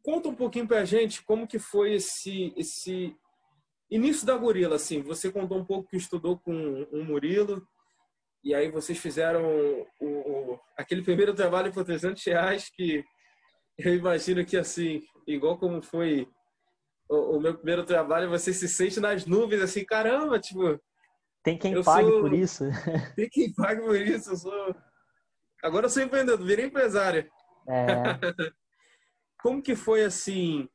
Conta um pouquinho para a gente como que foi esse, esse início da Gorila, assim. Você contou um pouco que estudou com o Murilo e aí vocês fizeram o, o, aquele primeiro trabalho por 300 reais que eu imagino que, assim, igual como foi o, o meu primeiro trabalho, você se sente nas nuvens, assim, caramba, tipo... Tem quem pague sou, por isso. Tem quem pague por isso, eu sou... Agora eu sou empreendedor, virei empresário. É... Como que foi assim?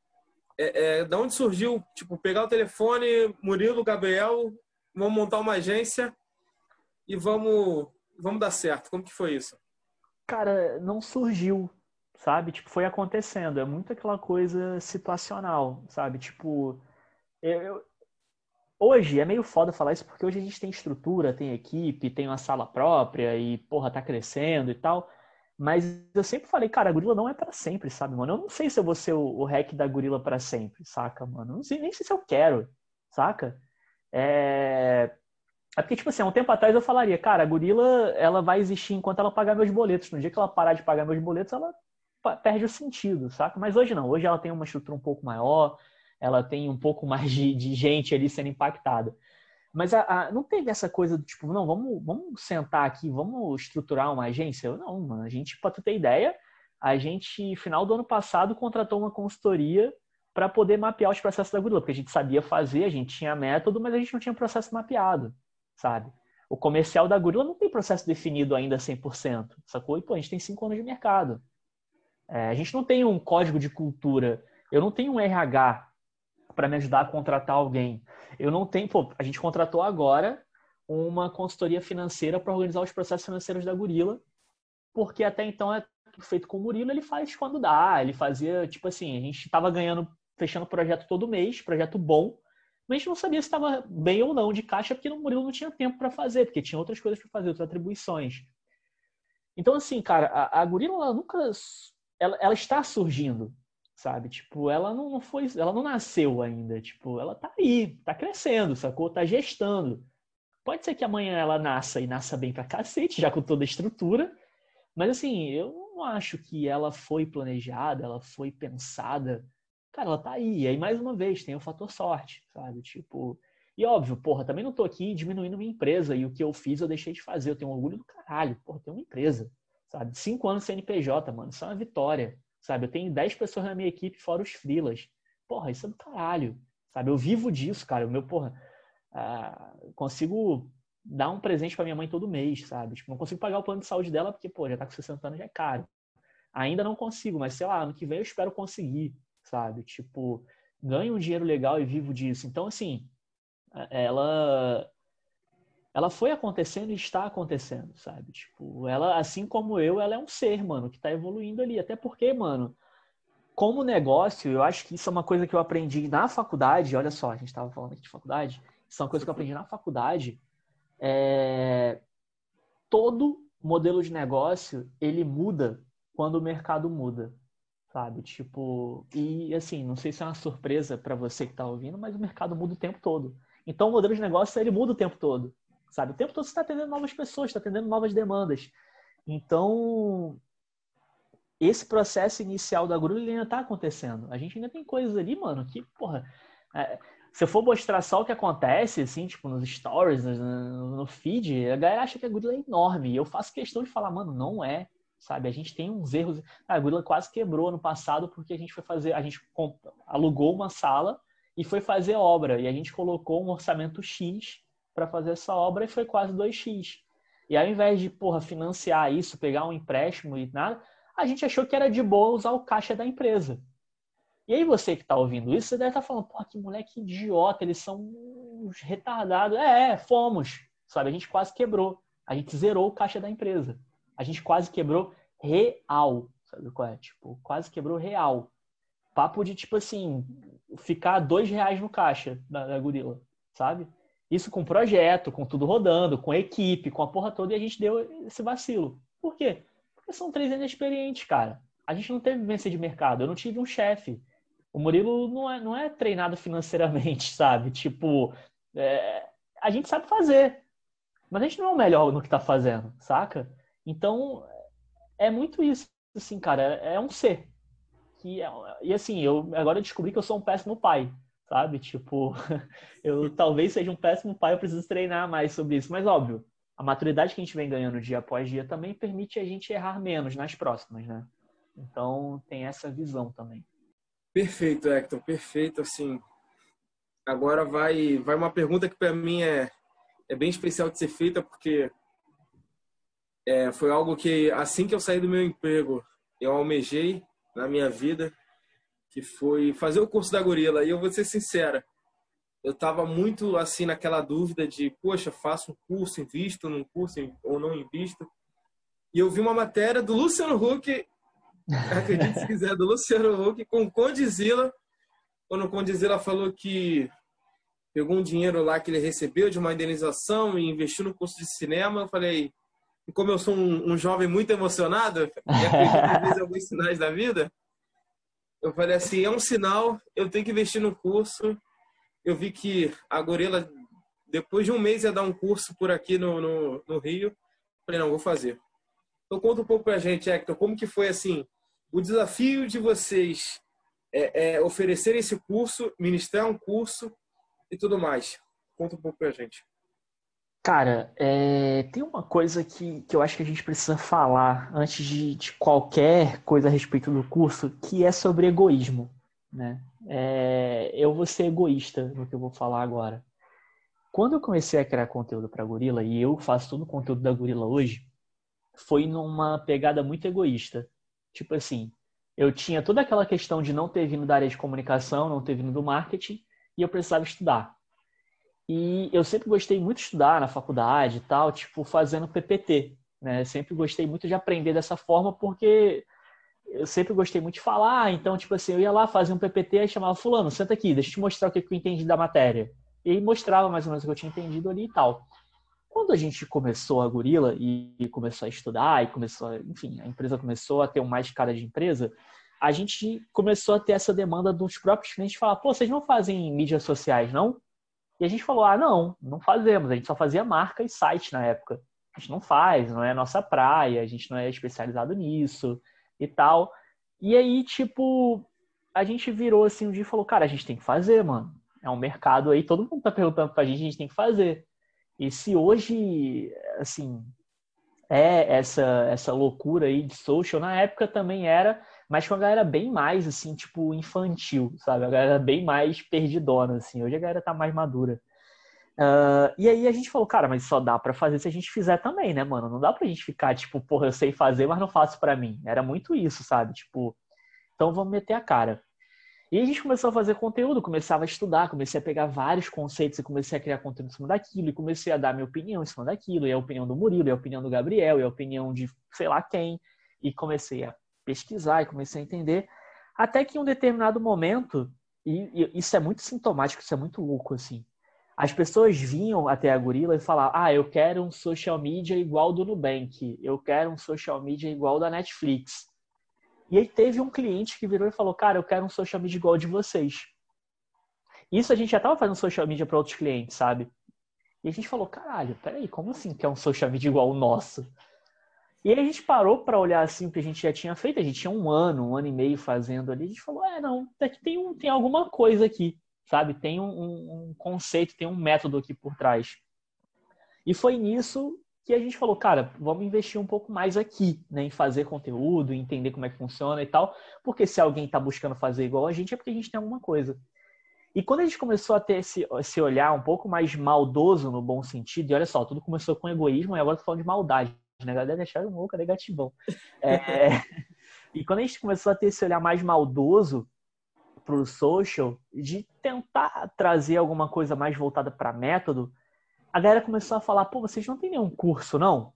É, é, da onde surgiu, tipo, pegar o telefone, Murilo, Gabriel, vamos montar uma agência e vamos, vamos dar certo. Como que foi isso? Cara, não surgiu, sabe? Tipo, foi acontecendo. É muito aquela coisa situacional, sabe? Tipo, eu, hoje é meio foda falar isso porque hoje a gente tem estrutura, tem equipe, tem uma sala própria e, porra, tá crescendo e tal. Mas eu sempre falei, cara, a gorila não é para sempre, sabe, mano? Eu não sei se eu vou ser o, o hack da gorila para sempre, saca, mano? Não sei nem se eu quero, saca? É... é porque, tipo assim, há um tempo atrás eu falaria, cara, a gorila, ela vai existir enquanto ela pagar meus boletos. No dia que ela parar de pagar meus boletos, ela perde o sentido, saca? Mas hoje não. Hoje ela tem uma estrutura um pouco maior, ela tem um pouco mais de, de gente ali sendo impactada. Mas a, a, não teve essa coisa do tipo, não, vamos, vamos sentar aqui, vamos estruturar uma agência? Não, mano, a gente, para tu ter ideia, a gente, final do ano passado, contratou uma consultoria para poder mapear os processos da Gorilla, porque a gente sabia fazer, a gente tinha método, mas a gente não tinha processo mapeado, sabe? O comercial da Gorilla não tem processo definido ainda 100%, sacou? E, pô, a gente tem cinco anos de mercado. É, a gente não tem um código de cultura, eu não tenho um RH para me ajudar a contratar alguém. Eu não tenho, pô, a gente contratou agora uma consultoria financeira para organizar os processos financeiros da Gorila, porque até então é feito com o Murilo, ele faz quando dá, ele fazia, tipo assim, a gente estava ganhando, fechando projeto todo mês, projeto bom, mas a gente não sabia se estava bem ou não de caixa, porque o Murilo não tinha tempo para fazer, porque tinha outras coisas para fazer, outras atribuições. Então, assim, cara, a, a Gorila, ela nunca. Ela, ela está surgindo, sabe? Tipo, ela não, não foi, ela não nasceu ainda, tipo, ela tá aí, tá crescendo, sacou? Tá gestando. Pode ser que amanhã ela nasça e nasça bem pra cacete, já com toda a estrutura, mas assim, eu não acho que ela foi planejada, ela foi pensada. Cara, ela tá aí. E aí, mais uma vez, tem o fator sorte, sabe? Tipo, e óbvio, porra, também não tô aqui diminuindo minha empresa e o que eu fiz eu deixei de fazer. Eu tenho orgulho do caralho. Porra, tenho uma empresa, sabe? Cinco anos CNPJ, mano. Isso é uma vitória. Sabe? Eu tenho 10 pessoas na minha equipe, fora os frilas. Porra, isso é do caralho. Sabe? Eu vivo disso, cara. O meu, porra, ah, consigo dar um presente para minha mãe todo mês, sabe? Tipo, não consigo pagar o plano de saúde dela porque, pô, já tá com 60 anos, já é caro. Ainda não consigo, mas sei lá, ano que vem eu espero conseguir, sabe? Tipo, ganho um dinheiro legal e vivo disso. Então, assim, ela ela foi acontecendo e está acontecendo, sabe? Tipo, ela, assim como eu, ela é um ser, mano, que está evoluindo ali. Até porque, mano, como negócio, eu acho que isso é uma coisa que eu aprendi na faculdade. Olha só, a gente estava falando aqui de faculdade. Isso é uma coisa que eu aprendi na faculdade. É... Todo modelo de negócio, ele muda quando o mercado muda, sabe? Tipo, e assim, não sei se é uma surpresa para você que está ouvindo, mas o mercado muda o tempo todo. Então, o modelo de negócio, ele muda o tempo todo sabe? O tempo todo você está atendendo novas pessoas, está atendendo novas demandas. Então, esse processo inicial da Grulha ainda está acontecendo. A gente ainda tem coisas ali, mano, que, porra, é, se eu for mostrar só o que acontece, assim, tipo, nos stories, no, no feed, a galera acha que a Grulha é enorme. E eu faço questão de falar, mano, não é, sabe? A gente tem uns erros. A Grulha quase quebrou no passado porque a gente foi fazer, a gente alugou uma sala e foi fazer obra. E a gente colocou um orçamento X para fazer essa obra e foi quase 2x. E ao invés de, porra, financiar isso, pegar um empréstimo e nada, a gente achou que era de boa usar o caixa da empresa. E aí você que está ouvindo isso, você deve estar tá falando, porra, que moleque idiota, eles são uns retardados. É, é, fomos, sabe? A gente quase quebrou. A gente zerou o caixa da empresa. A gente quase quebrou real, sabe qual é? Tipo, quase quebrou real. Papo de, tipo assim, ficar dois reais no caixa da, da gorila, sabe? Isso com projeto, com tudo rodando, com equipe, com a porra toda, e a gente deu esse vacilo. Por quê? Porque são três inexperientes, cara. A gente não teve vivência de mercado, eu não tive um chefe. O Murilo não é, não é treinado financeiramente, sabe? Tipo, é, a gente sabe fazer, mas a gente não é o melhor no que tá fazendo, saca? Então, é muito isso, assim, cara. É um ser. Que é, e assim, eu agora eu descobri que eu sou um péssimo pai sabe? Tipo, eu talvez seja um péssimo pai, eu preciso treinar mais sobre isso. Mas, óbvio, a maturidade que a gente vem ganhando dia após dia também permite a gente errar menos nas próximas, né? Então, tem essa visão também. Perfeito, Hector, perfeito. Assim, agora vai, vai uma pergunta que para mim é, é bem especial de ser feita, porque é, foi algo que, assim que eu saí do meu emprego, eu almejei na minha vida que foi fazer o curso da Gorila. E eu vou ser sincera, eu estava muito assim naquela dúvida de, poxa, faço um curso, invisto num curso ou não invisto. E eu vi uma matéria do Luciano Huck, acredite se quiser, do Luciano Huck com o Condizila, quando o Condizila falou que pegou um dinheiro lá que ele recebeu de uma indenização e investiu no curso de cinema, eu falei, e como eu sou um, um jovem muito emocionado, e acredito em alguns sinais da vida, eu falei assim, é um sinal, eu tenho que investir no curso. Eu vi que a Gorila, depois de um mês, ia dar um curso por aqui no, no, no Rio. Falei, não, vou fazer. Então conta um pouco pra gente, Hector, como que foi assim, o desafio de vocês é, é, oferecer esse curso, ministrar um curso e tudo mais. Conta um pouco pra gente. Cara, é, tem uma coisa que, que eu acho que a gente precisa falar antes de, de qualquer coisa a respeito do curso, que é sobre egoísmo. Né? É, eu vou ser egoísta no que eu vou falar agora. Quando eu comecei a criar conteúdo para Gorila, e eu faço todo o conteúdo da Gorila hoje, foi numa pegada muito egoísta. Tipo assim, eu tinha toda aquela questão de não ter vindo da área de comunicação, não ter vindo do marketing, e eu precisava estudar. E eu sempre gostei muito de estudar na faculdade e tal, tipo, fazendo PPT, né? Sempre gostei muito de aprender dessa forma porque eu sempre gostei muito de falar, então, tipo assim, eu ia lá fazer um PPT e chamava fulano, senta aqui, deixa eu te mostrar o que eu entendi da matéria. E aí mostrava mais ou menos o que eu tinha entendido ali e tal. Quando a gente começou a Gorila e começou a estudar e começou, enfim, a empresa começou a ter um mais cara de empresa, a gente começou a ter essa demanda dos próprios clientes falar, pô, vocês não fazem mídias sociais, não? E a gente falou, ah, não, não fazemos. A gente só fazia marca e site na época. A gente não faz, não é a nossa praia, a gente não é especializado nisso e tal. E aí, tipo, a gente virou assim um dia e falou, cara, a gente tem que fazer, mano. É um mercado aí, todo mundo tá perguntando pra gente, a gente tem que fazer. E se hoje, assim, é essa, essa loucura aí de social, na época também era, mas com a galera bem mais, assim, tipo, infantil, sabe? A galera bem mais perdidona, assim. Hoje a galera tá mais madura. Uh, e aí a gente falou, cara, mas só dá para fazer se a gente fizer também, né, mano? Não dá pra gente ficar, tipo, porra, eu sei fazer, mas não faço para mim. Era muito isso, sabe? Tipo, então vamos meter a cara. E a gente começou a fazer conteúdo, começava a estudar, comecei a pegar vários conceitos e comecei a criar conteúdo em cima daquilo, e comecei a dar minha opinião em cima daquilo, e a opinião do Murilo, e a opinião do Gabriel, e a opinião de sei lá quem, e comecei a pesquisar e comecei a entender. Até que em um determinado momento, e, e isso é muito sintomático, isso é muito louco, assim. As pessoas vinham até a Gorila e falavam: Ah, eu quero um social media igual do Nubank, eu quero um social media igual da Netflix. E aí teve um cliente que virou e falou: Cara, eu quero um social media igual de vocês. Isso a gente já estava fazendo social media para outros clientes, sabe? E a gente falou: Caralho, peraí, como assim que é um social media igual o nosso? E aí a gente parou para olhar assim o que a gente já tinha feito. A gente tinha um ano, um ano e meio fazendo ali. A gente falou, é, não, tem, um, tem alguma coisa aqui, sabe? Tem um, um conceito, tem um método aqui por trás. E foi nisso que a gente falou, cara, vamos investir um pouco mais aqui, né, em fazer conteúdo, entender como é que funciona e tal, porque se alguém está buscando fazer igual a gente é porque a gente tem alguma coisa. E quando a gente começou a ter esse, esse olhar um pouco mais maldoso no bom sentido, e olha só, tudo começou com egoísmo e agora tô falando de maldade né? A galera deixaram louca, negativão. É, e quando a gente começou a ter esse olhar mais maldoso pro social, de tentar trazer alguma coisa mais voltada para método, a galera começou a falar, pô, vocês não tem nenhum curso, não?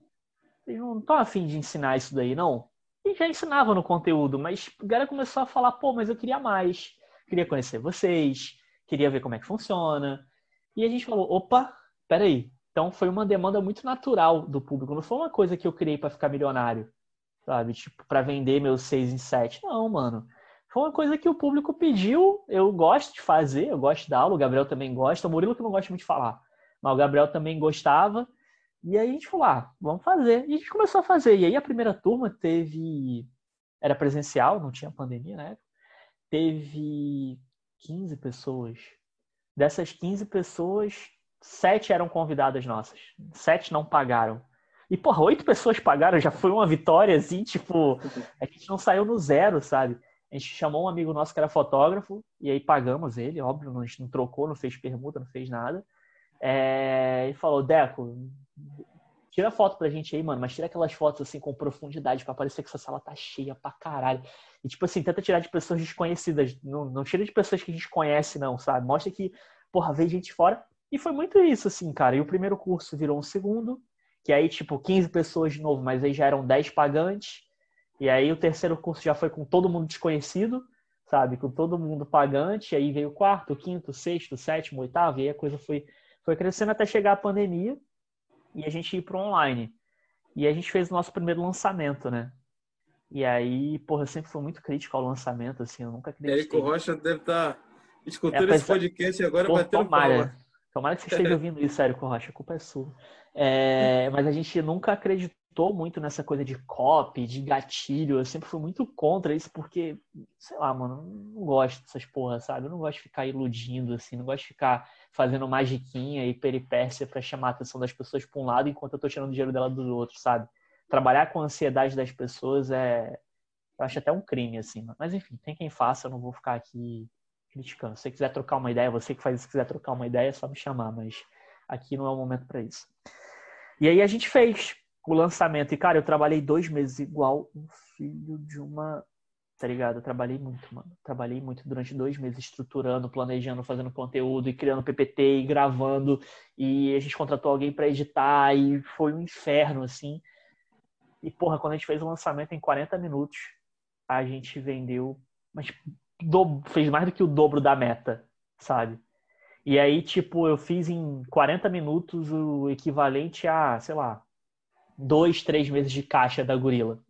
Vocês não estão afim de ensinar isso daí, não? E já ensinava no conteúdo, mas a galera começou a falar, pô, mas eu queria mais. Queria conhecer vocês, queria ver como é que funciona. E a gente falou, opa, peraí, então foi uma demanda muito natural do público. Não foi uma coisa que eu criei para ficar milionário, sabe? Tipo, para vender meus 6 em 7. Não, mano. Foi uma coisa que o público pediu. Eu gosto de fazer, eu gosto da aula. O Gabriel também gosta. O Murilo que não gosta muito de falar. Mas o Gabriel também gostava. E aí a gente falou, ah, vamos fazer. E a gente começou a fazer. E aí a primeira turma teve. Era presencial, não tinha pandemia né? Teve 15 pessoas. Dessas 15 pessoas, sete eram convidadas nossas. Sete não pagaram. E, porra, oito pessoas pagaram, já foi uma vitória, assim, tipo, a gente não saiu no zero, sabe? A gente chamou um amigo nosso que era fotógrafo, e aí pagamos ele, óbvio, a gente não trocou, não fez permuta, não fez nada. É... E falou, Deco, tira foto pra gente aí, mano, mas tira aquelas fotos assim com profundidade para parecer que essa sala tá cheia pra caralho. E tipo assim, tenta tirar de pessoas desconhecidas, não, não tira de pessoas que a gente conhece, não, sabe? Mostra que, porra, veio gente fora. E foi muito isso, assim, cara. E o primeiro curso virou um segundo, que aí, tipo, 15 pessoas de novo, mas aí já eram 10 pagantes. E aí o terceiro curso já foi com todo mundo desconhecido, sabe? Com todo mundo pagante. E aí veio o quarto, quinto, sexto, sétimo, oitavo. E aí a coisa foi, foi crescendo até chegar a pandemia e a gente ir para online. E a gente fez o nosso primeiro lançamento, né? E aí, porra, eu sempre fui muito crítico ao lançamento, assim, eu nunca acreditei. Érico Rocha deve estar tá escutando é, esse podcast agora batendo palma. Tomara que você esteja ouvindo isso, Érico Rocha, a culpa é sua. É, mas a gente nunca acreditou muito nessa coisa de copy, de gatilho. Eu sempre fui muito contra isso, porque, sei lá, mano, não gosto dessas porra, sabe? Eu não gosto de ficar iludindo, assim, não gosto de ficar fazendo magiquinha e peripécia para chamar a atenção das pessoas para um lado enquanto eu tô tirando dinheiro dela do outro, sabe? Trabalhar com a ansiedade das pessoas é. Eu acho até um crime, assim. Mas enfim, tem quem faça, eu não vou ficar aqui criticando. Se você quiser trocar uma ideia, você que faz isso, quiser trocar uma ideia, é só me chamar, mas aqui não é o momento para isso. E aí a gente fez o lançamento. E, cara, eu trabalhei dois meses igual um filho de uma. tá ligado? Eu trabalhei muito, mano. Trabalhei muito durante dois meses estruturando, planejando, fazendo conteúdo e criando PPT e gravando. E a gente contratou alguém para editar e foi um inferno, assim. E, porra, quando a gente fez o lançamento em 40 minutos, a gente vendeu, mas do... fez mais do que o dobro da meta, sabe? E aí, tipo, eu fiz em 40 minutos o equivalente a, sei lá, dois, três meses de caixa da gorila.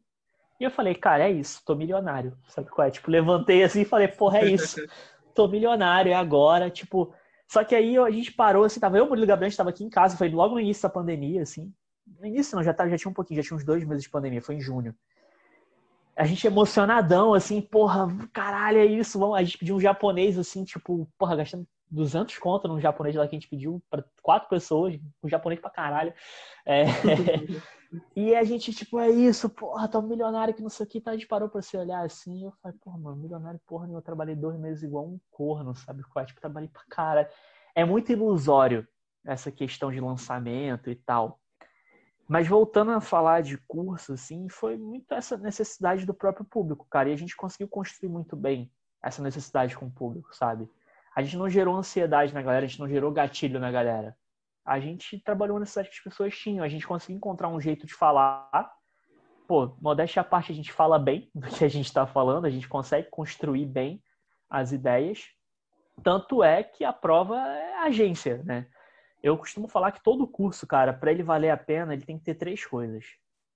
E eu falei, cara, é isso, tô milionário. Sabe qual é? Tipo, levantei assim e falei, porra, é isso. Tô milionário, é agora, tipo. Só que aí a gente parou, assim, tava eu, Murilo Gabriel, a gente tava aqui em casa, foi logo no início da pandemia, assim. No início não, já, tava, já tinha um pouquinho, já tinha uns dois meses de pandemia, foi em junho. A gente emocionadão, assim, porra, caralho, é isso. Vamos. A gente pediu um japonês, assim, tipo, porra, gastando 200 conto num japonês lá que a gente pediu para quatro pessoas, um japonês pra caralho. É... e a gente, tipo, é isso, porra, tá um milionário que não sei o que, tá, a gente parou pra se olhar assim, eu falei, porra, mano, milionário, porra, eu trabalhei dois meses igual um corno, sabe? qual tipo, trabalhei pra caralho. É muito ilusório essa questão de lançamento e tal. Mas voltando a falar de curso, assim, foi muito essa necessidade do próprio público, cara. E a gente conseguiu construir muito bem essa necessidade com o público, sabe? A gente não gerou ansiedade na galera, a gente não gerou gatilho na galera. A gente trabalhou na necessidade que as pessoas tinham, a gente conseguiu encontrar um jeito de falar. Pô, modéstia à parte, a gente fala bem do que a gente está falando, a gente consegue construir bem as ideias. Tanto é que a prova é agência, né? Eu costumo falar que todo curso, cara, para ele valer a pena, ele tem que ter três coisas.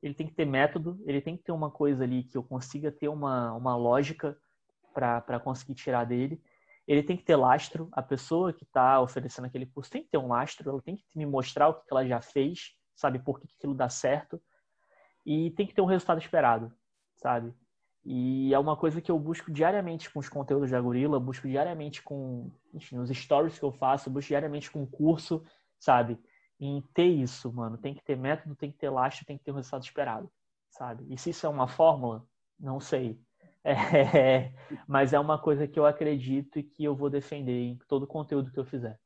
Ele tem que ter método, ele tem que ter uma coisa ali que eu consiga ter uma, uma lógica para conseguir tirar dele ele tem que ter lastro. A pessoa que está oferecendo aquele curso tem que ter um lastro, ela tem que me mostrar o que ela já fez, sabe, por que aquilo dá certo. E tem que ter um resultado esperado, sabe? E é uma coisa que eu busco diariamente com os conteúdos da Gorila, busco diariamente com, enfim, os stories que eu faço, busco diariamente com o curso, sabe? Em ter isso, mano. Tem que ter método, tem que ter lastro, tem que ter um resultado esperado, sabe? E se isso é uma fórmula, não sei. É, mas é uma coisa que eu acredito e que eu vou defender em todo o conteúdo que eu fizer.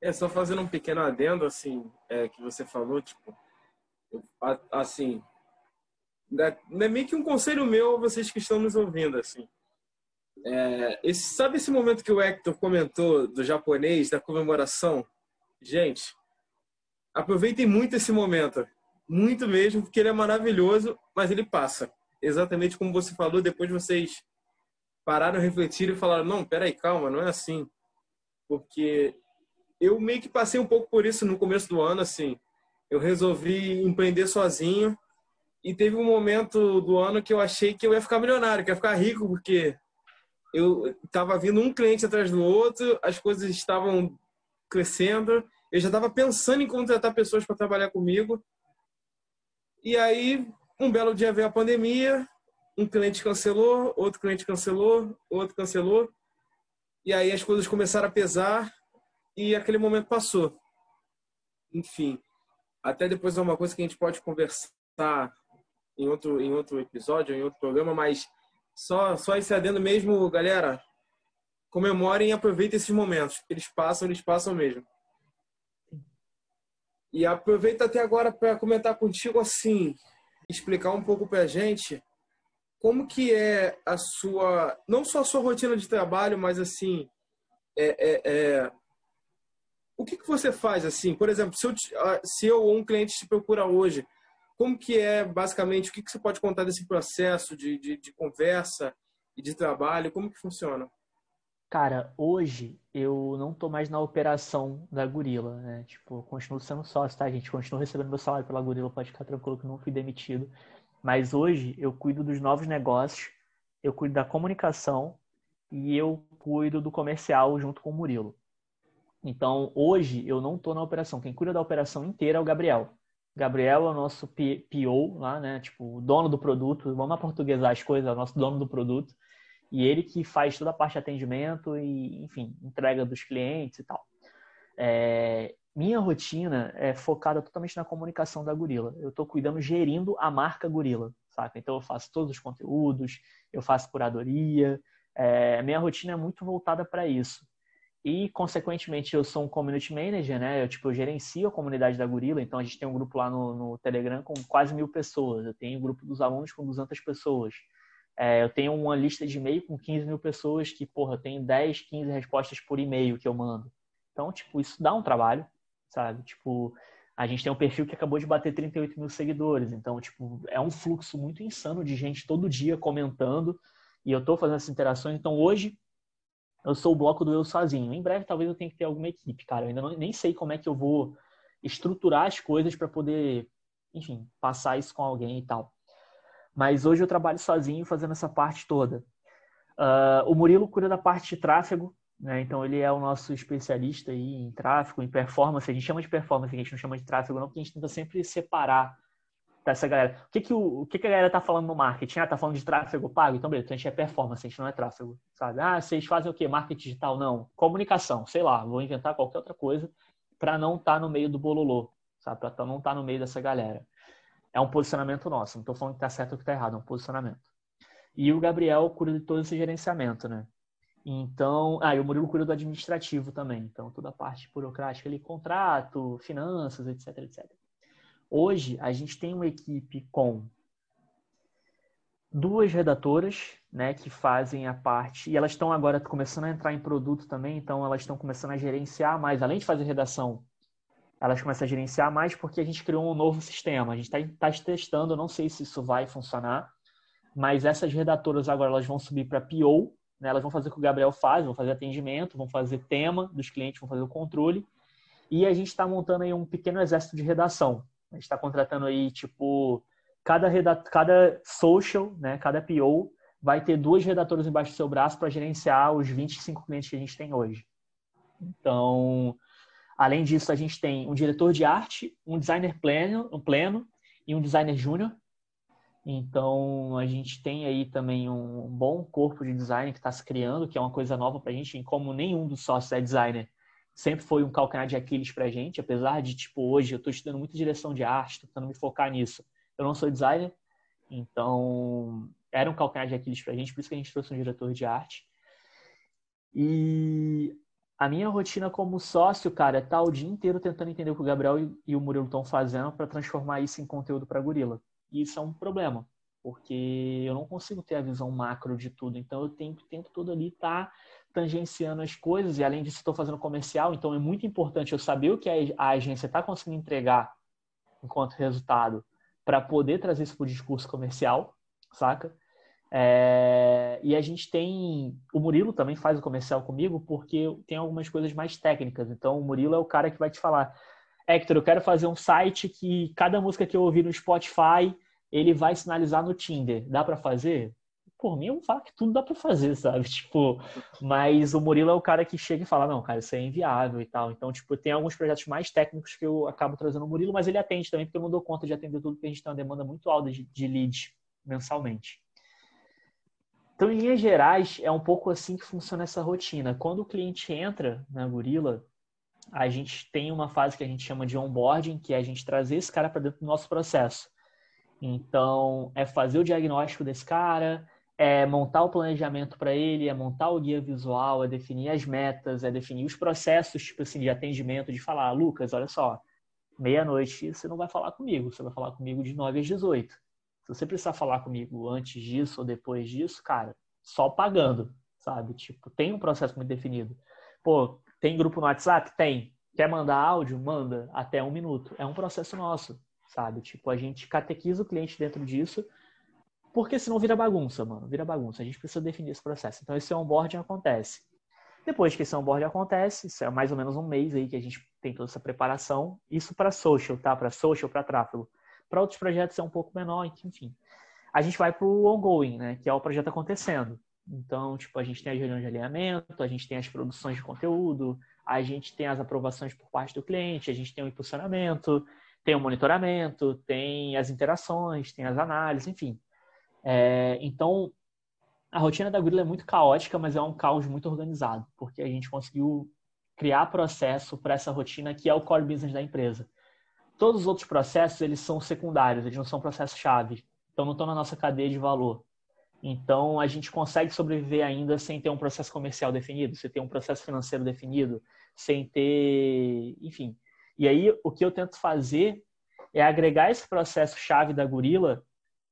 É, só fazendo um pequeno adendo, assim, é, que você falou, tipo, assim, né, é meio que um conselho meu a vocês que estão nos ouvindo, assim. É, esse, sabe esse momento que o Hector comentou do japonês, da comemoração? Gente, aproveitem muito esse momento. Muito mesmo, porque ele é maravilhoso, mas ele passa exatamente como você falou, depois vocês pararam, refletiram e falaram: não, peraí, calma, não é assim. Porque eu meio que passei um pouco por isso no começo do ano, assim. Eu resolvi empreender sozinho e teve um momento do ano que eu achei que eu ia ficar milionário, que ia ficar rico, porque eu estava vindo um cliente atrás do outro, as coisas estavam crescendo, eu já estava pensando em contratar pessoas para trabalhar comigo. E aí um belo dia veio a pandemia, um cliente cancelou, outro cliente cancelou, outro cancelou, e aí as coisas começaram a pesar e aquele momento passou. Enfim, até depois é uma coisa que a gente pode conversar em outro, em outro episódio, em outro programa, mas só, só esse adendo mesmo, galera. Comemorem e aproveitem esses momentos. Eles passam, eles passam mesmo. E aproveita até agora para comentar contigo assim explicar um pouco para a gente como que é a sua, não só a sua rotina de trabalho, mas assim, é, é, é o que, que você faz assim? Por exemplo, se eu, se eu ou um cliente te procura hoje, como que é basicamente, o que, que você pode contar desse processo de, de, de conversa e de trabalho? Como que funciona? Cara, hoje eu não tô mais na operação da Gorila, né? Tipo, continuo sendo sócio, tá, gente? Continuo recebendo meu salário pela Gorila, pode ficar tranquilo que não fui demitido. Mas hoje eu cuido dos novos negócios, eu cuido da comunicação e eu cuido do comercial junto com o Murilo. Então, hoje eu não tô na operação. Quem cuida da operação inteira é o Gabriel. Gabriel é o nosso PO lá, né? Tipo, o dono do produto. Vamos aportuguesar as coisas, é o nosso dono do produto e ele que faz toda a parte de atendimento e, enfim, entrega dos clientes e tal. É, minha rotina é focada totalmente na comunicação da Gorila. Eu estou cuidando, gerindo a marca Gorila, saca? Então eu faço todos os conteúdos, eu faço curadoria. É, minha rotina é muito voltada para isso. E, consequentemente, eu sou um community manager, né? Eu, tipo, eu gerencio a comunidade da Gorila. Então, a gente tem um grupo lá no, no Telegram com quase mil pessoas. Eu tenho um grupo dos alunos com 200 pessoas. É, eu tenho uma lista de e-mail com 15 mil pessoas que, porra, tem 10, 15 respostas por e-mail que eu mando. Então, tipo, isso dá um trabalho, sabe? Tipo, a gente tem um perfil que acabou de bater 38 mil seguidores. Então, tipo, é um fluxo muito insano de gente todo dia comentando. E eu tô fazendo essas interações. Então, hoje, eu sou o bloco do eu sozinho. Em breve, talvez eu tenha que ter alguma equipe, cara. Eu ainda não, nem sei como é que eu vou estruturar as coisas para poder, enfim, passar isso com alguém e tal. Mas hoje eu trabalho sozinho fazendo essa parte toda. Uh, o Murilo cuida da parte de tráfego, né? Então ele é o nosso especialista aí em tráfego, em performance. A gente chama de performance, a gente não chama de tráfego não, porque a gente tenta sempre separar essa galera. O que que, o, o que que a galera tá falando no marketing? Ah, tá falando de tráfego pago? Então, beleza, então a gente é performance, a gente não é tráfego, sabe? Ah, vocês fazem o quê? Marketing digital? Não. Comunicação, sei lá, vou inventar qualquer outra coisa para não estar tá no meio do bololô, sabe? Para não estar tá no meio dessa galera. É um posicionamento nosso, não estou falando que está certo ou que está errado, é um posicionamento. E o Gabriel cuida de todo esse gerenciamento, né? Então, ah, e o Murilo cuida do administrativo também, então toda a parte burocrática ali, contrato, finanças, etc, etc. Hoje a gente tem uma equipe com duas redatoras, né, que fazem a parte, e elas estão agora começando a entrar em produto também, então elas estão começando a gerenciar mais, além de fazer redação, elas começam a gerenciar mais porque a gente criou um novo sistema. A gente está tá testando, não sei se isso vai funcionar, mas essas redatoras agora elas vão subir para PO, né? elas vão fazer o que o Gabriel faz, vão fazer atendimento, vão fazer tema dos clientes, vão fazer o controle, e a gente está montando aí um pequeno exército de redação. A gente está contratando aí, tipo, cada, cada social, né, cada PO, vai ter duas redatoras embaixo do seu braço para gerenciar os 25 clientes que a gente tem hoje. Então, além disso, a gente tem um diretor de arte, um designer pleno, um pleno e um designer júnior. Então, a gente tem aí também um bom corpo de design que está se criando, que é uma coisa nova para a gente, em como nenhum dos sócios é designer. Sempre foi um calcanhar de Aquiles para a gente, apesar de, tipo, hoje eu estou estudando muita direção de arte, tentando me focar nisso eu não sou designer, então era um calcanhar de Aquiles para a gente, por isso que a gente trouxe um diretor de arte. E a minha rotina como sócio, cara, é tá o dia inteiro tentando entender o que o Gabriel e o Murilo estão fazendo para transformar isso em conteúdo para Gorila. E isso é um problema, porque eu não consigo ter a visão macro de tudo. Então eu tenho que tempo todo ali tá tangenciando as coisas e além disso estou fazendo comercial, então é muito importante eu saber o que a agência está conseguindo entregar enquanto resultado para poder trazer isso para o discurso comercial, saca? É, e a gente tem. O Murilo também faz o comercial comigo, porque tem algumas coisas mais técnicas. Então, o Murilo é o cara que vai te falar: Hector, eu quero fazer um site que cada música que eu ouvir no Spotify ele vai sinalizar no Tinder. Dá para fazer? por mim, eu falo que tudo dá para fazer, sabe? Tipo, mas o Murilo é o cara que chega e fala, não, cara, isso é inviável e tal. Então, tipo, tem alguns projetos mais técnicos que eu acabo trazendo o Murilo, mas ele atende também, porque eu não dou conta de atender tudo, porque a gente tem uma demanda muito alta de, de lead mensalmente. Então, em linhas gerais, é um pouco assim que funciona essa rotina. Quando o cliente entra na Gorila, a gente tem uma fase que a gente chama de onboarding, que é a gente trazer esse cara para dentro do nosso processo. Então, é fazer o diagnóstico desse cara, é montar o planejamento para ele, é montar o guia visual, é definir as metas, é definir os processos tipo assim, de atendimento, de falar, Lucas, olha só, meia-noite você não vai falar comigo, você vai falar comigo de 9 às 18. Se você precisar falar comigo antes disso ou depois disso, cara, só pagando, sabe? Tipo, tem um processo muito definido. Pô, tem grupo no WhatsApp? Tem. Quer mandar áudio? Manda até um minuto. É um processo nosso, sabe? Tipo, a gente catequiza o cliente dentro disso porque senão vira bagunça, mano. Vira bagunça. A gente precisa definir esse processo. Então, esse onboarding acontece. Depois que esse onboarding acontece, isso é mais ou menos um mês aí que a gente tem toda essa preparação. Isso para social, tá? Para social, para tráfego. Para outros projetos é um pouco menor, enfim. A gente vai para o ongoing, né? Que é o projeto acontecendo. Então, tipo, a gente tem a reunião de alinhamento, a gente tem as produções de conteúdo, a gente tem as aprovações por parte do cliente, a gente tem o impulsionamento, tem o monitoramento, tem as interações, tem as análises, enfim. É, então, a rotina da Gorilla é muito caótica, mas é um caos muito organizado, porque a gente conseguiu criar processo para essa rotina que é o core business da empresa. Todos os outros processos, eles são secundários, eles não são processos-chave, então não estão na nossa cadeia de valor. Então, a gente consegue sobreviver ainda sem ter um processo comercial definido, sem ter um processo financeiro definido, sem ter, enfim. E aí, o que eu tento fazer é agregar esse processo-chave da Gorilla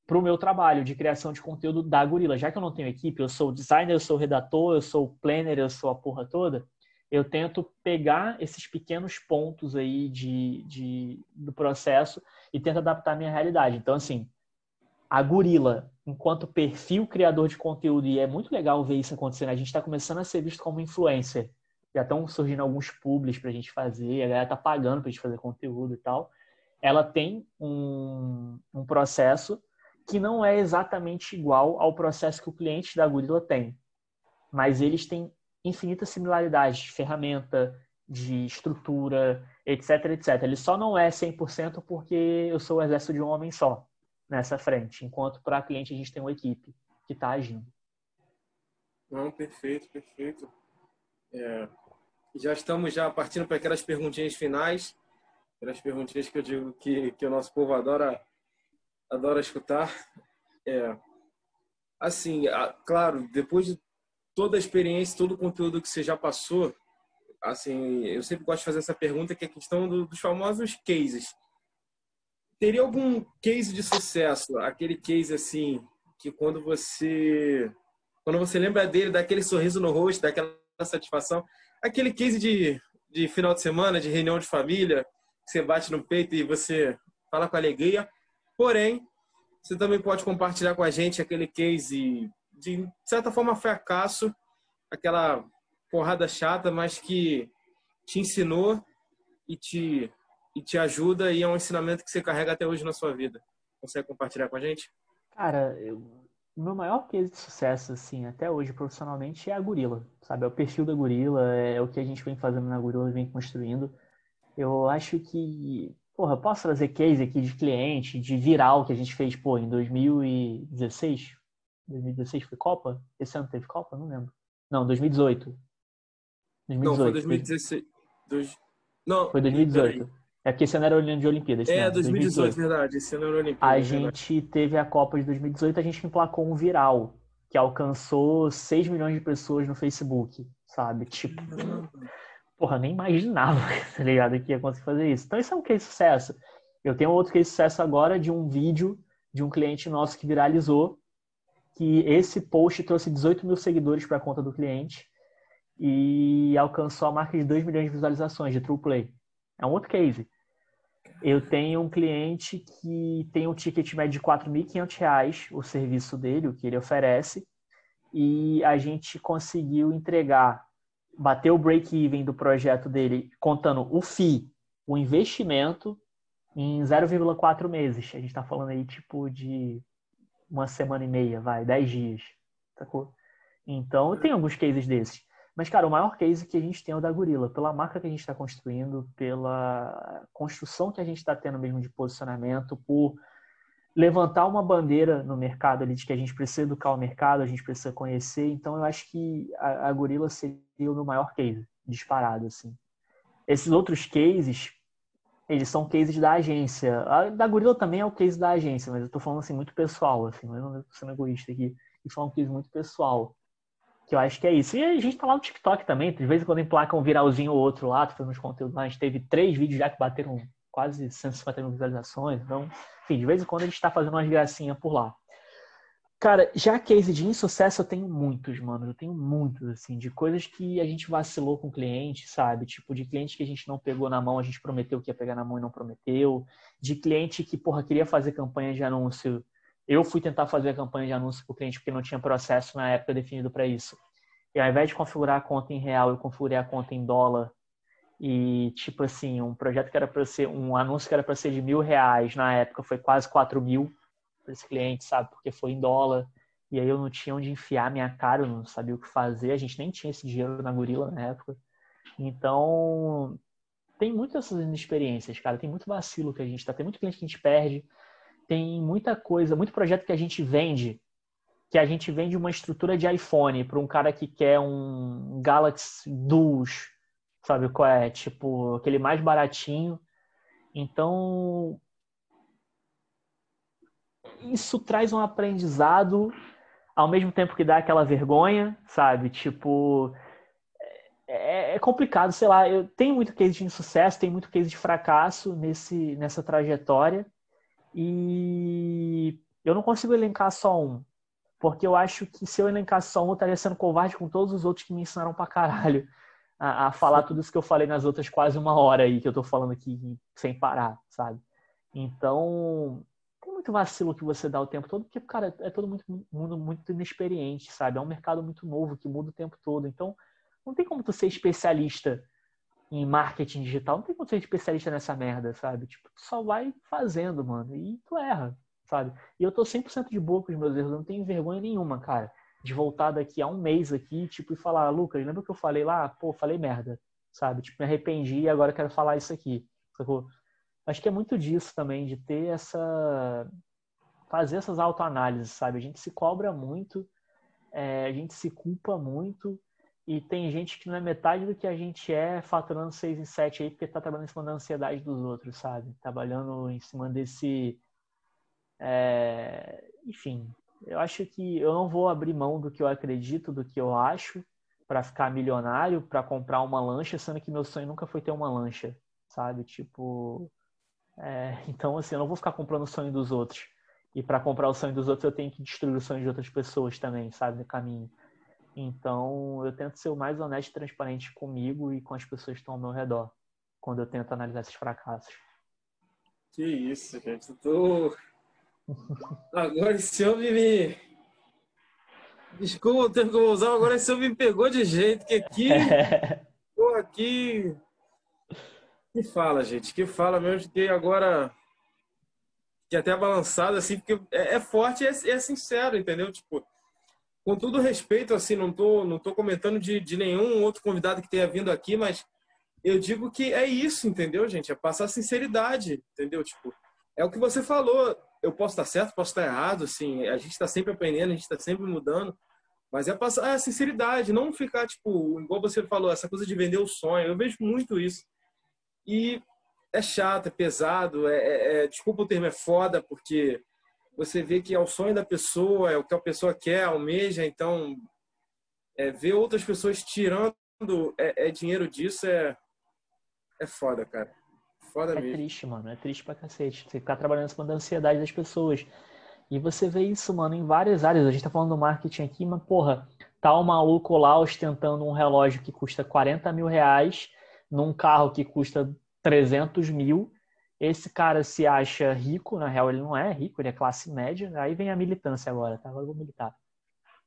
para o meu trabalho de criação de conteúdo da Gorila. Já que eu não tenho equipe, eu sou designer, eu sou redator, eu sou planner, eu sou a porra toda, eu tento pegar esses pequenos pontos aí de, de, do processo e tento adaptar a minha realidade. Então, assim, a Gorila, enquanto perfil criador de conteúdo, e é muito legal ver isso acontecendo, a gente está começando a ser visto como influencer. Já estão surgindo alguns publis para a gente fazer, a galera está pagando para a gente fazer conteúdo e tal. Ela tem um, um processo que não é exatamente igual ao processo que o cliente da Gorilla tem. Mas eles têm infinitas similaridades de ferramenta, de estrutura, etc, etc. Ele só não é 100% porque eu sou o exército de um homem só nessa frente, enquanto para cliente a gente tem uma equipe que está agindo. Não, perfeito, perfeito. É, já estamos já partindo para aquelas perguntinhas finais, aquelas perguntinhas que eu digo que, que o nosso povo adora adora escutar. É, assim, claro, depois de toda a experiência, todo o conteúdo que você já passou, assim, eu sempre gosto de fazer essa pergunta, que é a questão do, dos famosos cases. Teria algum case de sucesso, aquele case assim, que quando você quando você lembra dele, daquele sorriso no rosto, daquela satisfação, aquele case de, de final de semana, de reunião de família, que você bate no peito e você fala com alegria, Porém, você também pode compartilhar com a gente aquele case de, certa forma, fracasso, aquela porrada chata, mas que te ensinou e te, e te ajuda e é um ensinamento que você carrega até hoje na sua vida. Consegue compartilhar com a gente? Cara, eu, meu maior case de sucesso, assim, até hoje profissionalmente, é a Gorila, sabe? É o perfil da Gorila, é o que a gente vem fazendo na Gorila, vem construindo. Eu acho que Porra, posso trazer case aqui de cliente, de viral que a gente fez, pô, em 2016? 2016 foi Copa? Esse ano teve Copa? Não lembro. Não, 2018. 2018. Não, foi 2016. Dois... Não, foi 2018. É porque esse ano era o ano de Olimpíadas. É, 2018, 2018, verdade. Esse ano era Olimpíada. A gente teve a Copa de 2018, a gente emplacou um viral que alcançou 6 milhões de pessoas no Facebook, sabe? Tipo porra, nem imaginava, tá ligado, que ia conseguir fazer isso. Então, isso é um case sucesso. Eu tenho outro case sucesso agora de um vídeo de um cliente nosso que viralizou, que esse post trouxe 18 mil seguidores para a conta do cliente e alcançou a marca de 2 milhões de visualizações de True Play. É um outro case. Eu tenho um cliente que tem um ticket médio de R$ 4.500, o serviço dele, o que ele oferece, e a gente conseguiu entregar bater o break-even do projeto dele contando o FII, o investimento, em 0,4 meses. A gente está falando aí, tipo, de uma semana e meia, vai, 10 dias, sacou? Então, tem alguns cases desses. Mas, cara, o maior case que a gente tem é o da Gorila, pela marca que a gente está construindo, pela construção que a gente está tendo mesmo de posicionamento, por levantar uma bandeira no mercado ali de que a gente precisa educar o mercado, a gente precisa conhecer. Então, eu acho que a, a Gorila seria o meu maior case, disparado, assim. Esses outros cases, eles são cases da agência. A da Gorila também é o case da agência, mas eu tô falando, assim, muito pessoal, assim, eu não sendo egoísta aqui. E falar um case muito pessoal. Que eu acho que é isso. E a gente tá lá no TikTok também, de vez em quando emplaca um viralzinho ou outro lá, fazendo uns conteúdos lá. A gente teve três vídeos já que bateram quase 150 mil visualizações. Então, enfim, de vez em quando a gente está fazendo umas gracinhas por lá. Cara, já case de insucesso eu tenho muitos, mano. Eu tenho muitos, assim, de coisas que a gente vacilou com o cliente, sabe? Tipo, de cliente que a gente não pegou na mão, a gente prometeu que ia pegar na mão e não prometeu. De cliente que, porra, queria fazer campanha de anúncio. Eu fui tentar fazer a campanha de anúncio para o cliente porque não tinha processo na época definido para isso. E ao invés de configurar a conta em real, eu configurei a conta em dólar e, tipo assim, um projeto que era para ser, um anúncio que era para ser de mil reais na época foi quase quatro mil para esse cliente, sabe? Porque foi em dólar. E aí eu não tinha onde enfiar minha cara, eu não sabia o que fazer. A gente nem tinha esse dinheiro na Gorila na época. Então, tem muitas essas inexperiências, cara. Tem muito vacilo que a gente tá. Tem muito cliente que a gente perde. Tem muita coisa, muito projeto que a gente vende, que a gente vende uma estrutura de iPhone para um cara que quer um Galaxy Duos sabe qual é? Tipo, aquele mais baratinho. Então, isso traz um aprendizado ao mesmo tempo que dá aquela vergonha, sabe? Tipo, é, é complicado, sei lá. Eu tenho muito case de insucesso, tenho muito case de fracasso nesse, nessa trajetória. E eu não consigo elencar só um. Porque eu acho que se eu elencar só um, eu estaria sendo covarde com todos os outros que me ensinaram pra caralho a, a falar tudo isso que eu falei nas outras quase uma hora aí, que eu tô falando aqui sem parar, sabe? Então, tem muito vacilo que você dá o tempo todo, porque, cara, é todo muito, mundo muito inexperiente, sabe? É um mercado muito novo que muda o tempo todo. Então, não tem como tu ser especialista em marketing digital, não tem como ser especialista nessa merda, sabe? Tipo, tu só vai fazendo, mano, e tu erra, sabe? E eu tô 100% de boa com os meus erros, eu não tenho vergonha nenhuma, cara, de voltar daqui a um mês aqui, tipo, e falar, Lucas, lembra que eu falei lá? Pô, falei merda, sabe? Tipo, me arrependi e agora quero falar isso aqui, sacou? Acho que é muito disso também, de ter essa. fazer essas autoanálises, sabe? A gente se cobra muito, é, a gente se culpa muito, e tem gente que não é metade do que a gente é faturando 6 e 7 aí, porque tá trabalhando em cima da ansiedade dos outros, sabe? Trabalhando em cima desse. É... Enfim, eu acho que eu não vou abrir mão do que eu acredito, do que eu acho, para ficar milionário, para comprar uma lancha, sendo que meu sonho nunca foi ter uma lancha, sabe? Tipo. É... Então, assim, eu não vou ficar comprando o sonho dos outros. E para comprar o sonho dos outros, eu tenho que destruir o sonho de outras pessoas também, sabe? No caminho. Então, eu tento ser o mais honesto e transparente comigo e com as pessoas que estão ao meu redor, quando eu tento analisar esses fracassos. Que isso, gente. Eu tô... Agora esse homem me. Desculpa o termo que eu vou usar, agora esse homem me pegou de jeito, que aqui. Pô, aqui. Que fala, gente, que fala mesmo, que agora. Que até balançado, assim, porque é, é forte e é, é sincero, entendeu? Tipo, com todo respeito, assim, não tô, não tô comentando de, de nenhum outro convidado que tenha vindo aqui, mas eu digo que é isso, entendeu, gente? É passar sinceridade, entendeu? Tipo, é o que você falou. Eu posso estar certo, posso estar errado, assim. A gente está sempre aprendendo, a gente está sempre mudando. Mas é passar a sinceridade, não ficar, tipo, igual você falou, essa coisa de vender o sonho. Eu vejo muito isso. E é chato, é pesado, é, é, é desculpa o termo, é foda, porque você vê que é o sonho da pessoa, é o que a pessoa quer, almeja, então é, ver outras pessoas tirando é, é, dinheiro disso é, é foda, cara. Foda é mesmo. Triste, mano. É triste pra cacete. Você ficar trabalhando em cima da ansiedade das pessoas. E você vê isso, mano, em várias áreas. A gente tá falando do marketing aqui, mas, porra, tá um maluco lá ostentando um relógio que custa 40 mil reais num carro que custa 300 mil esse cara se acha rico, na real ele não é rico, ele é classe média. Aí vem a militância agora, tá? Agora eu vou militar.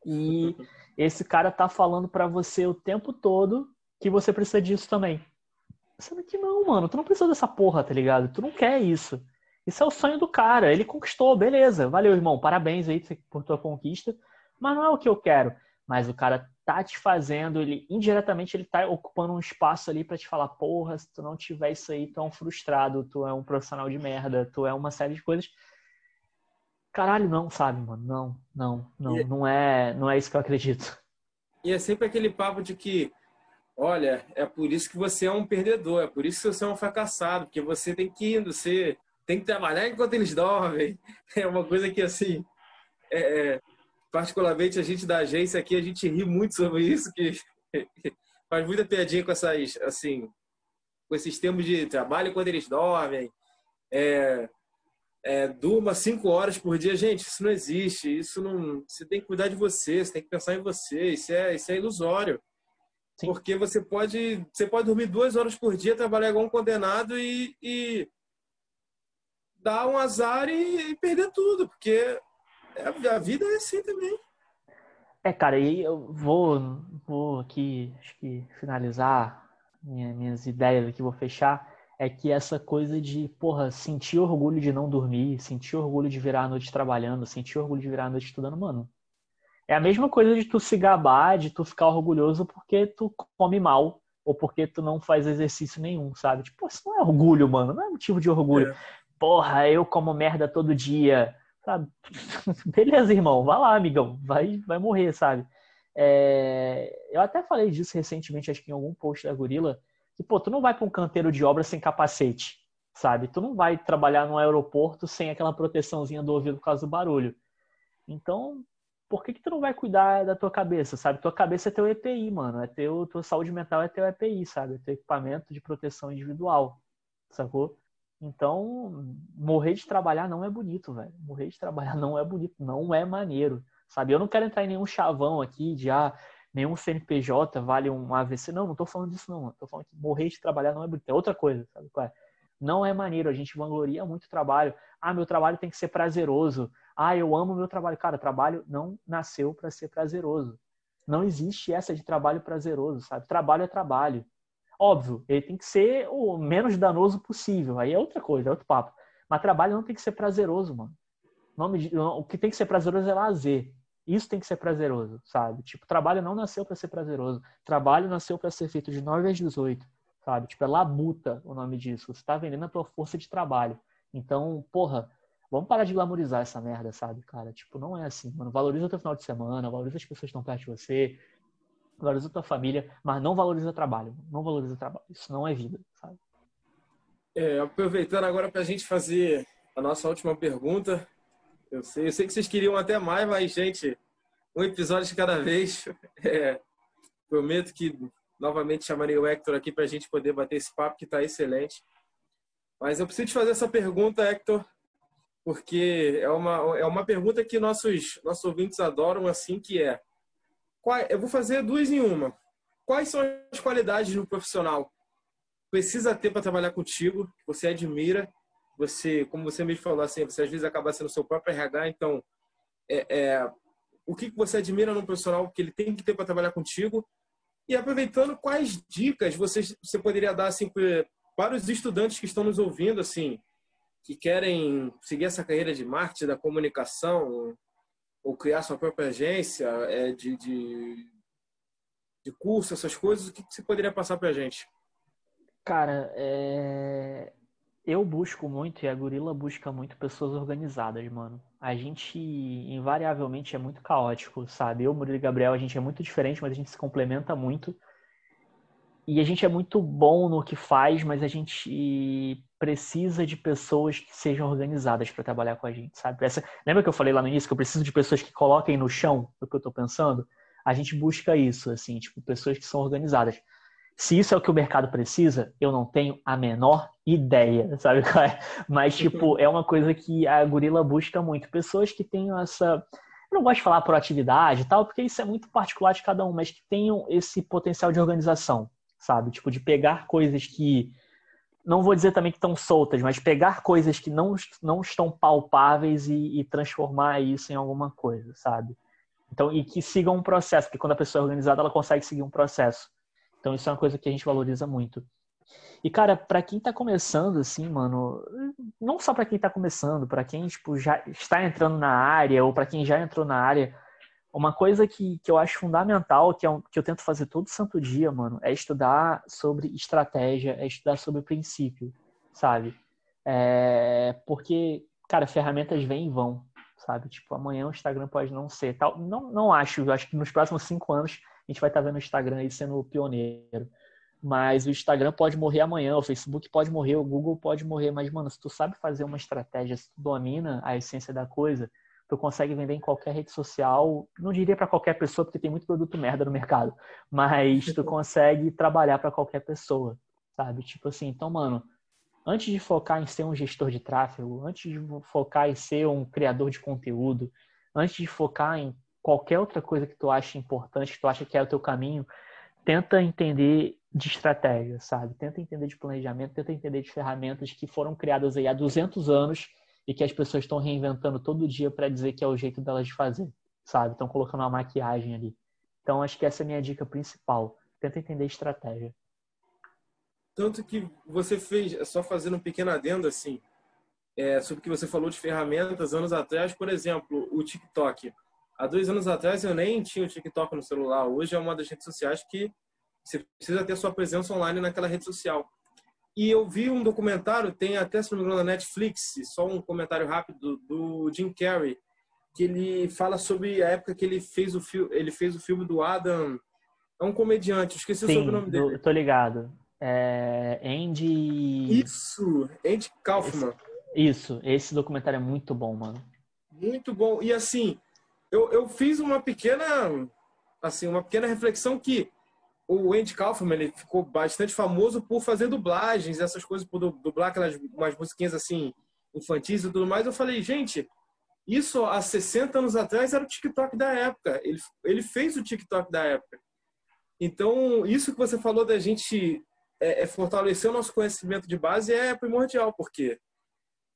E esse cara tá falando para você o tempo todo que você precisa disso também. Sendo que não, mano, tu não precisa dessa porra, tá ligado? Tu não quer isso. Isso é o sonho do cara. Ele conquistou, beleza. Valeu, irmão. Parabéns aí por tua conquista. Mas não é o que eu quero. Mas o cara tá te fazendo, ele indiretamente ele tá ocupando um espaço ali para te falar, porra, se tu não tiver isso aí, tu é um frustrado, tu é um profissional de merda, tu é uma série de coisas. Caralho, não, sabe, mano? Não, não, não, e... não é, não é isso que eu acredito. E é sempre aquele papo de que, olha, é por isso que você é um perdedor, é por isso que você é um fracassado, porque você tem que ir, você tem que trabalhar enquanto eles dormem. É uma coisa que assim, é, é particularmente a gente da agência aqui, a gente ri muito sobre isso, que faz muita piadinha com essas, assim, com esses termos de trabalho quando eles dormem, é, é, durma cinco horas por dia. Gente, isso não existe, isso não... Você tem que cuidar de você, você tem que pensar em você, isso é, isso é ilusório. Sim. Porque você pode, você pode dormir duas horas por dia, trabalhar igual um condenado e, e dar um azar e, e perder tudo, porque a vida é assim também. É, cara, e eu vou, vou aqui, acho que finalizar minha, minhas ideias aqui, vou fechar. É que essa coisa de, porra, sentir orgulho de não dormir, sentir orgulho de virar a noite trabalhando, sentir orgulho de virar a noite estudando, mano. É a mesma coisa de tu se gabar, de tu ficar orgulhoso porque tu come mal ou porque tu não faz exercício nenhum, sabe? Tipo, isso não é orgulho, mano, não é motivo de orgulho. É. Porra, eu como merda todo dia Sabe? Beleza, irmão, vai lá, amigão, vai, vai morrer, sabe? É... Eu até falei disso recentemente, acho que em algum post da Gorila, que, pô, tu não vai para um canteiro de obra sem capacete, sabe? Tu não vai trabalhar no aeroporto sem aquela proteçãozinha do ouvido por causa do barulho. Então, por que, que tu não vai cuidar da tua cabeça, sabe? Tua cabeça é teu EPI, mano. É teu, tua saúde mental é teu EPI, sabe? É teu equipamento de proteção individual, sacou? Então, morrer de trabalhar não é bonito, velho. Morrer de trabalhar não é bonito, não é maneiro, sabe? Eu não quero entrar em nenhum chavão aqui de ah, nenhum CNPJ vale um AVC. Não, não tô falando disso não. Tô falando que morrer de trabalhar não é bonito. É outra coisa, sabe qual é? Não é maneiro, a gente vangloria muito o trabalho. Ah, meu trabalho tem que ser prazeroso. Ah, eu amo meu trabalho. Cara, trabalho não nasceu para ser prazeroso. Não existe essa de trabalho prazeroso, sabe? Trabalho é trabalho. Óbvio, ele tem que ser o menos danoso possível. Aí é outra coisa, é outro papo. Mas trabalho não tem que ser prazeroso, mano. O, nome de, o que tem que ser prazeroso é lazer. Isso tem que ser prazeroso, sabe? Tipo, trabalho não nasceu para ser prazeroso. Trabalho nasceu para ser feito de 9 às 18, sabe? Tipo, é labuta o nome disso. Você tá vendendo a tua força de trabalho. Então, porra, vamos parar de glamorizar essa merda, sabe, cara? Tipo, não é assim, mano. Valoriza o teu final de semana, valoriza as pessoas que estão perto de você, valoriza a tua família, mas não valoriza o trabalho. Não valoriza o trabalho. Isso não é vida, sabe? É, aproveitando agora para a gente fazer a nossa última pergunta. Eu sei, eu sei que vocês queriam até mais, mas, gente, um episódio de cada vez. É, prometo que novamente chamarei o Hector aqui para a gente poder bater esse papo que está excelente. Mas eu preciso te fazer essa pergunta, Hector, porque é uma, é uma pergunta que nossos, nossos ouvintes adoram, assim, que é eu vou fazer duas em uma. Quais são as qualidades no profissional? Precisa ter para trabalhar contigo, você admira, você, como você mesmo falou assim, você às vezes acaba sendo seu próprio RH, então é, é, o que você admira no profissional que ele tem que ter para trabalhar contigo? E aproveitando quais dicas você, você poderia dar assim para os estudantes que estão nos ouvindo assim que querem seguir essa carreira de marketing da comunicação ou criar sua própria agência é, de, de, de curso, essas coisas, o que você poderia passar para a gente? Cara, é... eu busco muito e a Gorila busca muito pessoas organizadas, mano. A gente invariavelmente é muito caótico, sabe? Eu, Murilo e Gabriel, a gente é muito diferente, mas a gente se complementa muito. E a gente é muito bom no que faz, mas a gente precisa de pessoas que sejam organizadas para trabalhar com a gente, sabe? Essa, lembra que eu falei lá no início que eu preciso de pessoas que coloquem no chão o que eu estou pensando? A gente busca isso, assim, tipo, pessoas que são organizadas. Se isso é o que o mercado precisa, eu não tenho a menor ideia, sabe? É? Mas, tipo, é uma coisa que a Gorila busca muito. Pessoas que tenham essa. Eu não gosto de falar proatividade e tal, porque isso é muito particular de cada um, mas que tenham esse potencial de organização sabe? Tipo, de pegar coisas que. Não vou dizer também que estão soltas, mas pegar coisas que não, não estão palpáveis e, e transformar isso em alguma coisa, sabe? Então, e que sigam um processo, porque quando a pessoa é organizada, ela consegue seguir um processo. Então, isso é uma coisa que a gente valoriza muito. E, cara, para quem tá começando, assim, mano, não só para quem tá começando, para quem, tipo, já está entrando na área, ou para quem já entrou na área, uma coisa que, que eu acho fundamental, que, é um, que eu tento fazer todo santo dia, mano, é estudar sobre estratégia, é estudar sobre princípio, sabe? É, porque, cara, ferramentas vêm e vão, sabe? Tipo, amanhã o Instagram pode não ser tal. Não, não acho, eu acho que nos próximos cinco anos a gente vai estar vendo o Instagram aí sendo pioneiro. Mas o Instagram pode morrer amanhã, o Facebook pode morrer, o Google pode morrer. Mas, mano, se tu sabe fazer uma estratégia, se tu domina a essência da coisa, tu consegue vender em qualquer rede social, não diria para qualquer pessoa, porque tem muito produto merda no mercado, mas tu consegue trabalhar para qualquer pessoa, sabe? Tipo assim, então, mano, antes de focar em ser um gestor de tráfego, antes de focar em ser um criador de conteúdo, antes de focar em qualquer outra coisa que tu acha importante, que tu acha que é o teu caminho, tenta entender de estratégia, sabe? Tenta entender de planejamento, tenta entender de ferramentas que foram criadas aí há 200 anos e que as pessoas estão reinventando todo dia para dizer que é o jeito delas de fazer, sabe? Estão colocando uma maquiagem ali. Então, acho que essa é a minha dica principal. Tenta entender estratégia. Tanto que você fez, só fazendo um pequeno adendo assim, é, sobre o que você falou de ferramentas anos atrás, por exemplo, o TikTok. Há dois anos atrás eu nem tinha o TikTok no celular. Hoje é uma das redes sociais que você precisa ter sua presença online naquela rede social. E eu vi um documentário, tem até, se não me engano, na Netflix, só um comentário rápido, do Jim Carrey, que ele fala sobre a época que ele fez o, fi ele fez o filme do Adam. É um comediante, esqueci Sim, o sobrenome dele. Eu tô ligado. É Andy. Isso, Andy Kaufman. Isso, esse documentário é muito bom, mano. Muito bom. E assim, eu, eu fiz uma pequena assim, uma pequena reflexão que o Andy Kaufman ele ficou bastante famoso por fazer dublagens, essas coisas, por dublar aquelas umas musiquinhas assim, infantis e tudo mais. Eu falei, gente, isso há 60 anos atrás era o TikTok da época. Ele, ele fez o TikTok da época. Então, isso que você falou da gente é, é fortalecer o nosso conhecimento de base é primordial, porque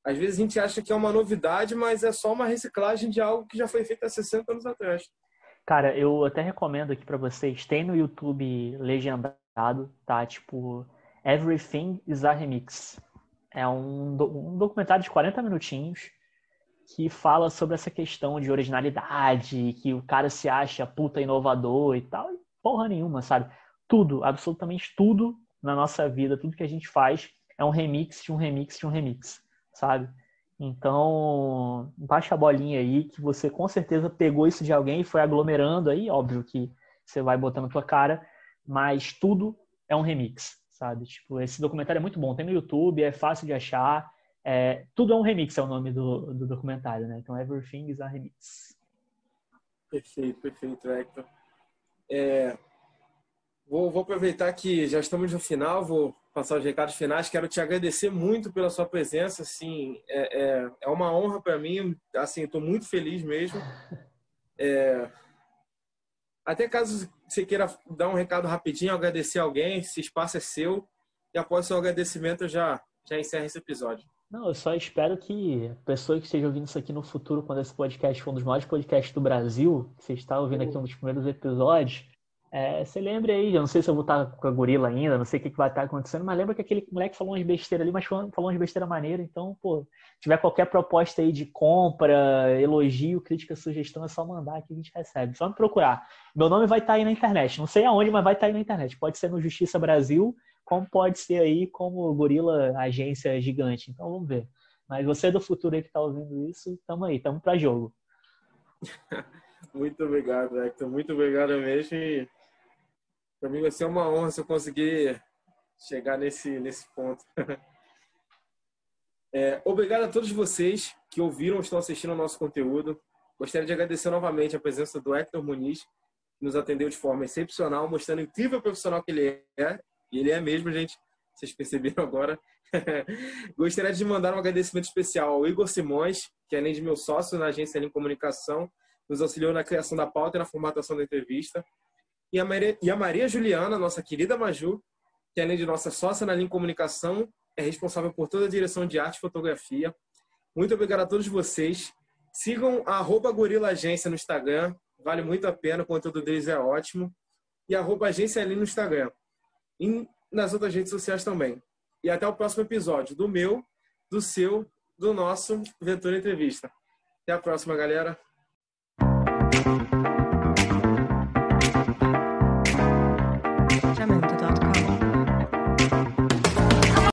às vezes a gente acha que é uma novidade, mas é só uma reciclagem de algo que já foi feito há 60 anos atrás. Cara, eu até recomendo aqui para vocês, tem no YouTube legendado, tá? Tipo, Everything is a Remix. É um, um documentário de 40 minutinhos que fala sobre essa questão de originalidade, que o cara se acha puta inovador e tal. E porra nenhuma, sabe? Tudo, absolutamente tudo na nossa vida, tudo que a gente faz é um remix de um remix de um remix, sabe? Então, baixa a bolinha aí que você com certeza pegou isso de alguém e foi aglomerando aí, óbvio que você vai botando a tua cara, mas tudo é um remix, sabe? Tipo, esse documentário é muito bom, tem no YouTube, é fácil de achar, é, tudo é um remix é o nome do, do documentário, né? Então, Everything is a Remix. Perfeito, perfeito, Hector. É, vou, vou aproveitar que já estamos no final, vou passar os recados finais. Quero te agradecer muito pela sua presença. Assim, é, é, é uma honra para mim. Assim, estou muito feliz mesmo. É, até caso você queira dar um recado rapidinho, agradecer alguém, esse espaço é seu. E após seu agradecimento, eu já, já encerro esse episódio. Não, eu só espero que a pessoa que esteja ouvindo isso aqui no futuro, quando esse podcast for um dos maiores podcasts do Brasil, que você está ouvindo aqui um dos primeiros episódios, é, você lembre aí, eu não sei se eu vou estar com a gorila ainda, não sei o que, que vai estar acontecendo, mas lembra que aquele moleque falou umas besteiras ali, mas falou umas besteiras maneiras, então, pô, tiver qualquer proposta aí de compra, elogio, crítica, sugestão, é só mandar que a gente recebe. Só me procurar. Meu nome vai estar aí na internet, não sei aonde, mas vai estar aí na internet. Pode ser no Justiça Brasil, como pode ser aí como gorila agência gigante. Então vamos ver. Mas você do futuro aí que está ouvindo isso, tamo aí, tamo para jogo. Muito obrigado, Hector. Muito obrigado mesmo. E para mim vai ser uma honra se eu conseguir chegar nesse, nesse ponto. É, obrigado a todos vocês que ouviram ou estão assistindo ao nosso conteúdo. Gostaria de agradecer novamente a presença do Hector Muniz, que nos atendeu de forma excepcional, mostrando o incrível profissional que ele é. E ele é mesmo, gente. Vocês perceberam agora. Gostaria de mandar um agradecimento especial ao Igor Simões, que além de meu sócio na agência Link Comunicação, nos auxiliou na criação da pauta e na formatação da entrevista e a Maria, e a Maria Juliana, nossa querida Maju, que além de nossa sócia na linha comunicação, é responsável por toda a direção de arte e fotografia. Muito obrigado a todos vocês. Sigam a arroba Gorila Agência no Instagram, vale muito a pena, o conteúdo deles é ótimo. E arroba Agência ali no Instagram. E nas outras redes sociais também. E até o próximo episódio do meu, do seu, do nosso Ventura Entrevista. Até a próxima, galera.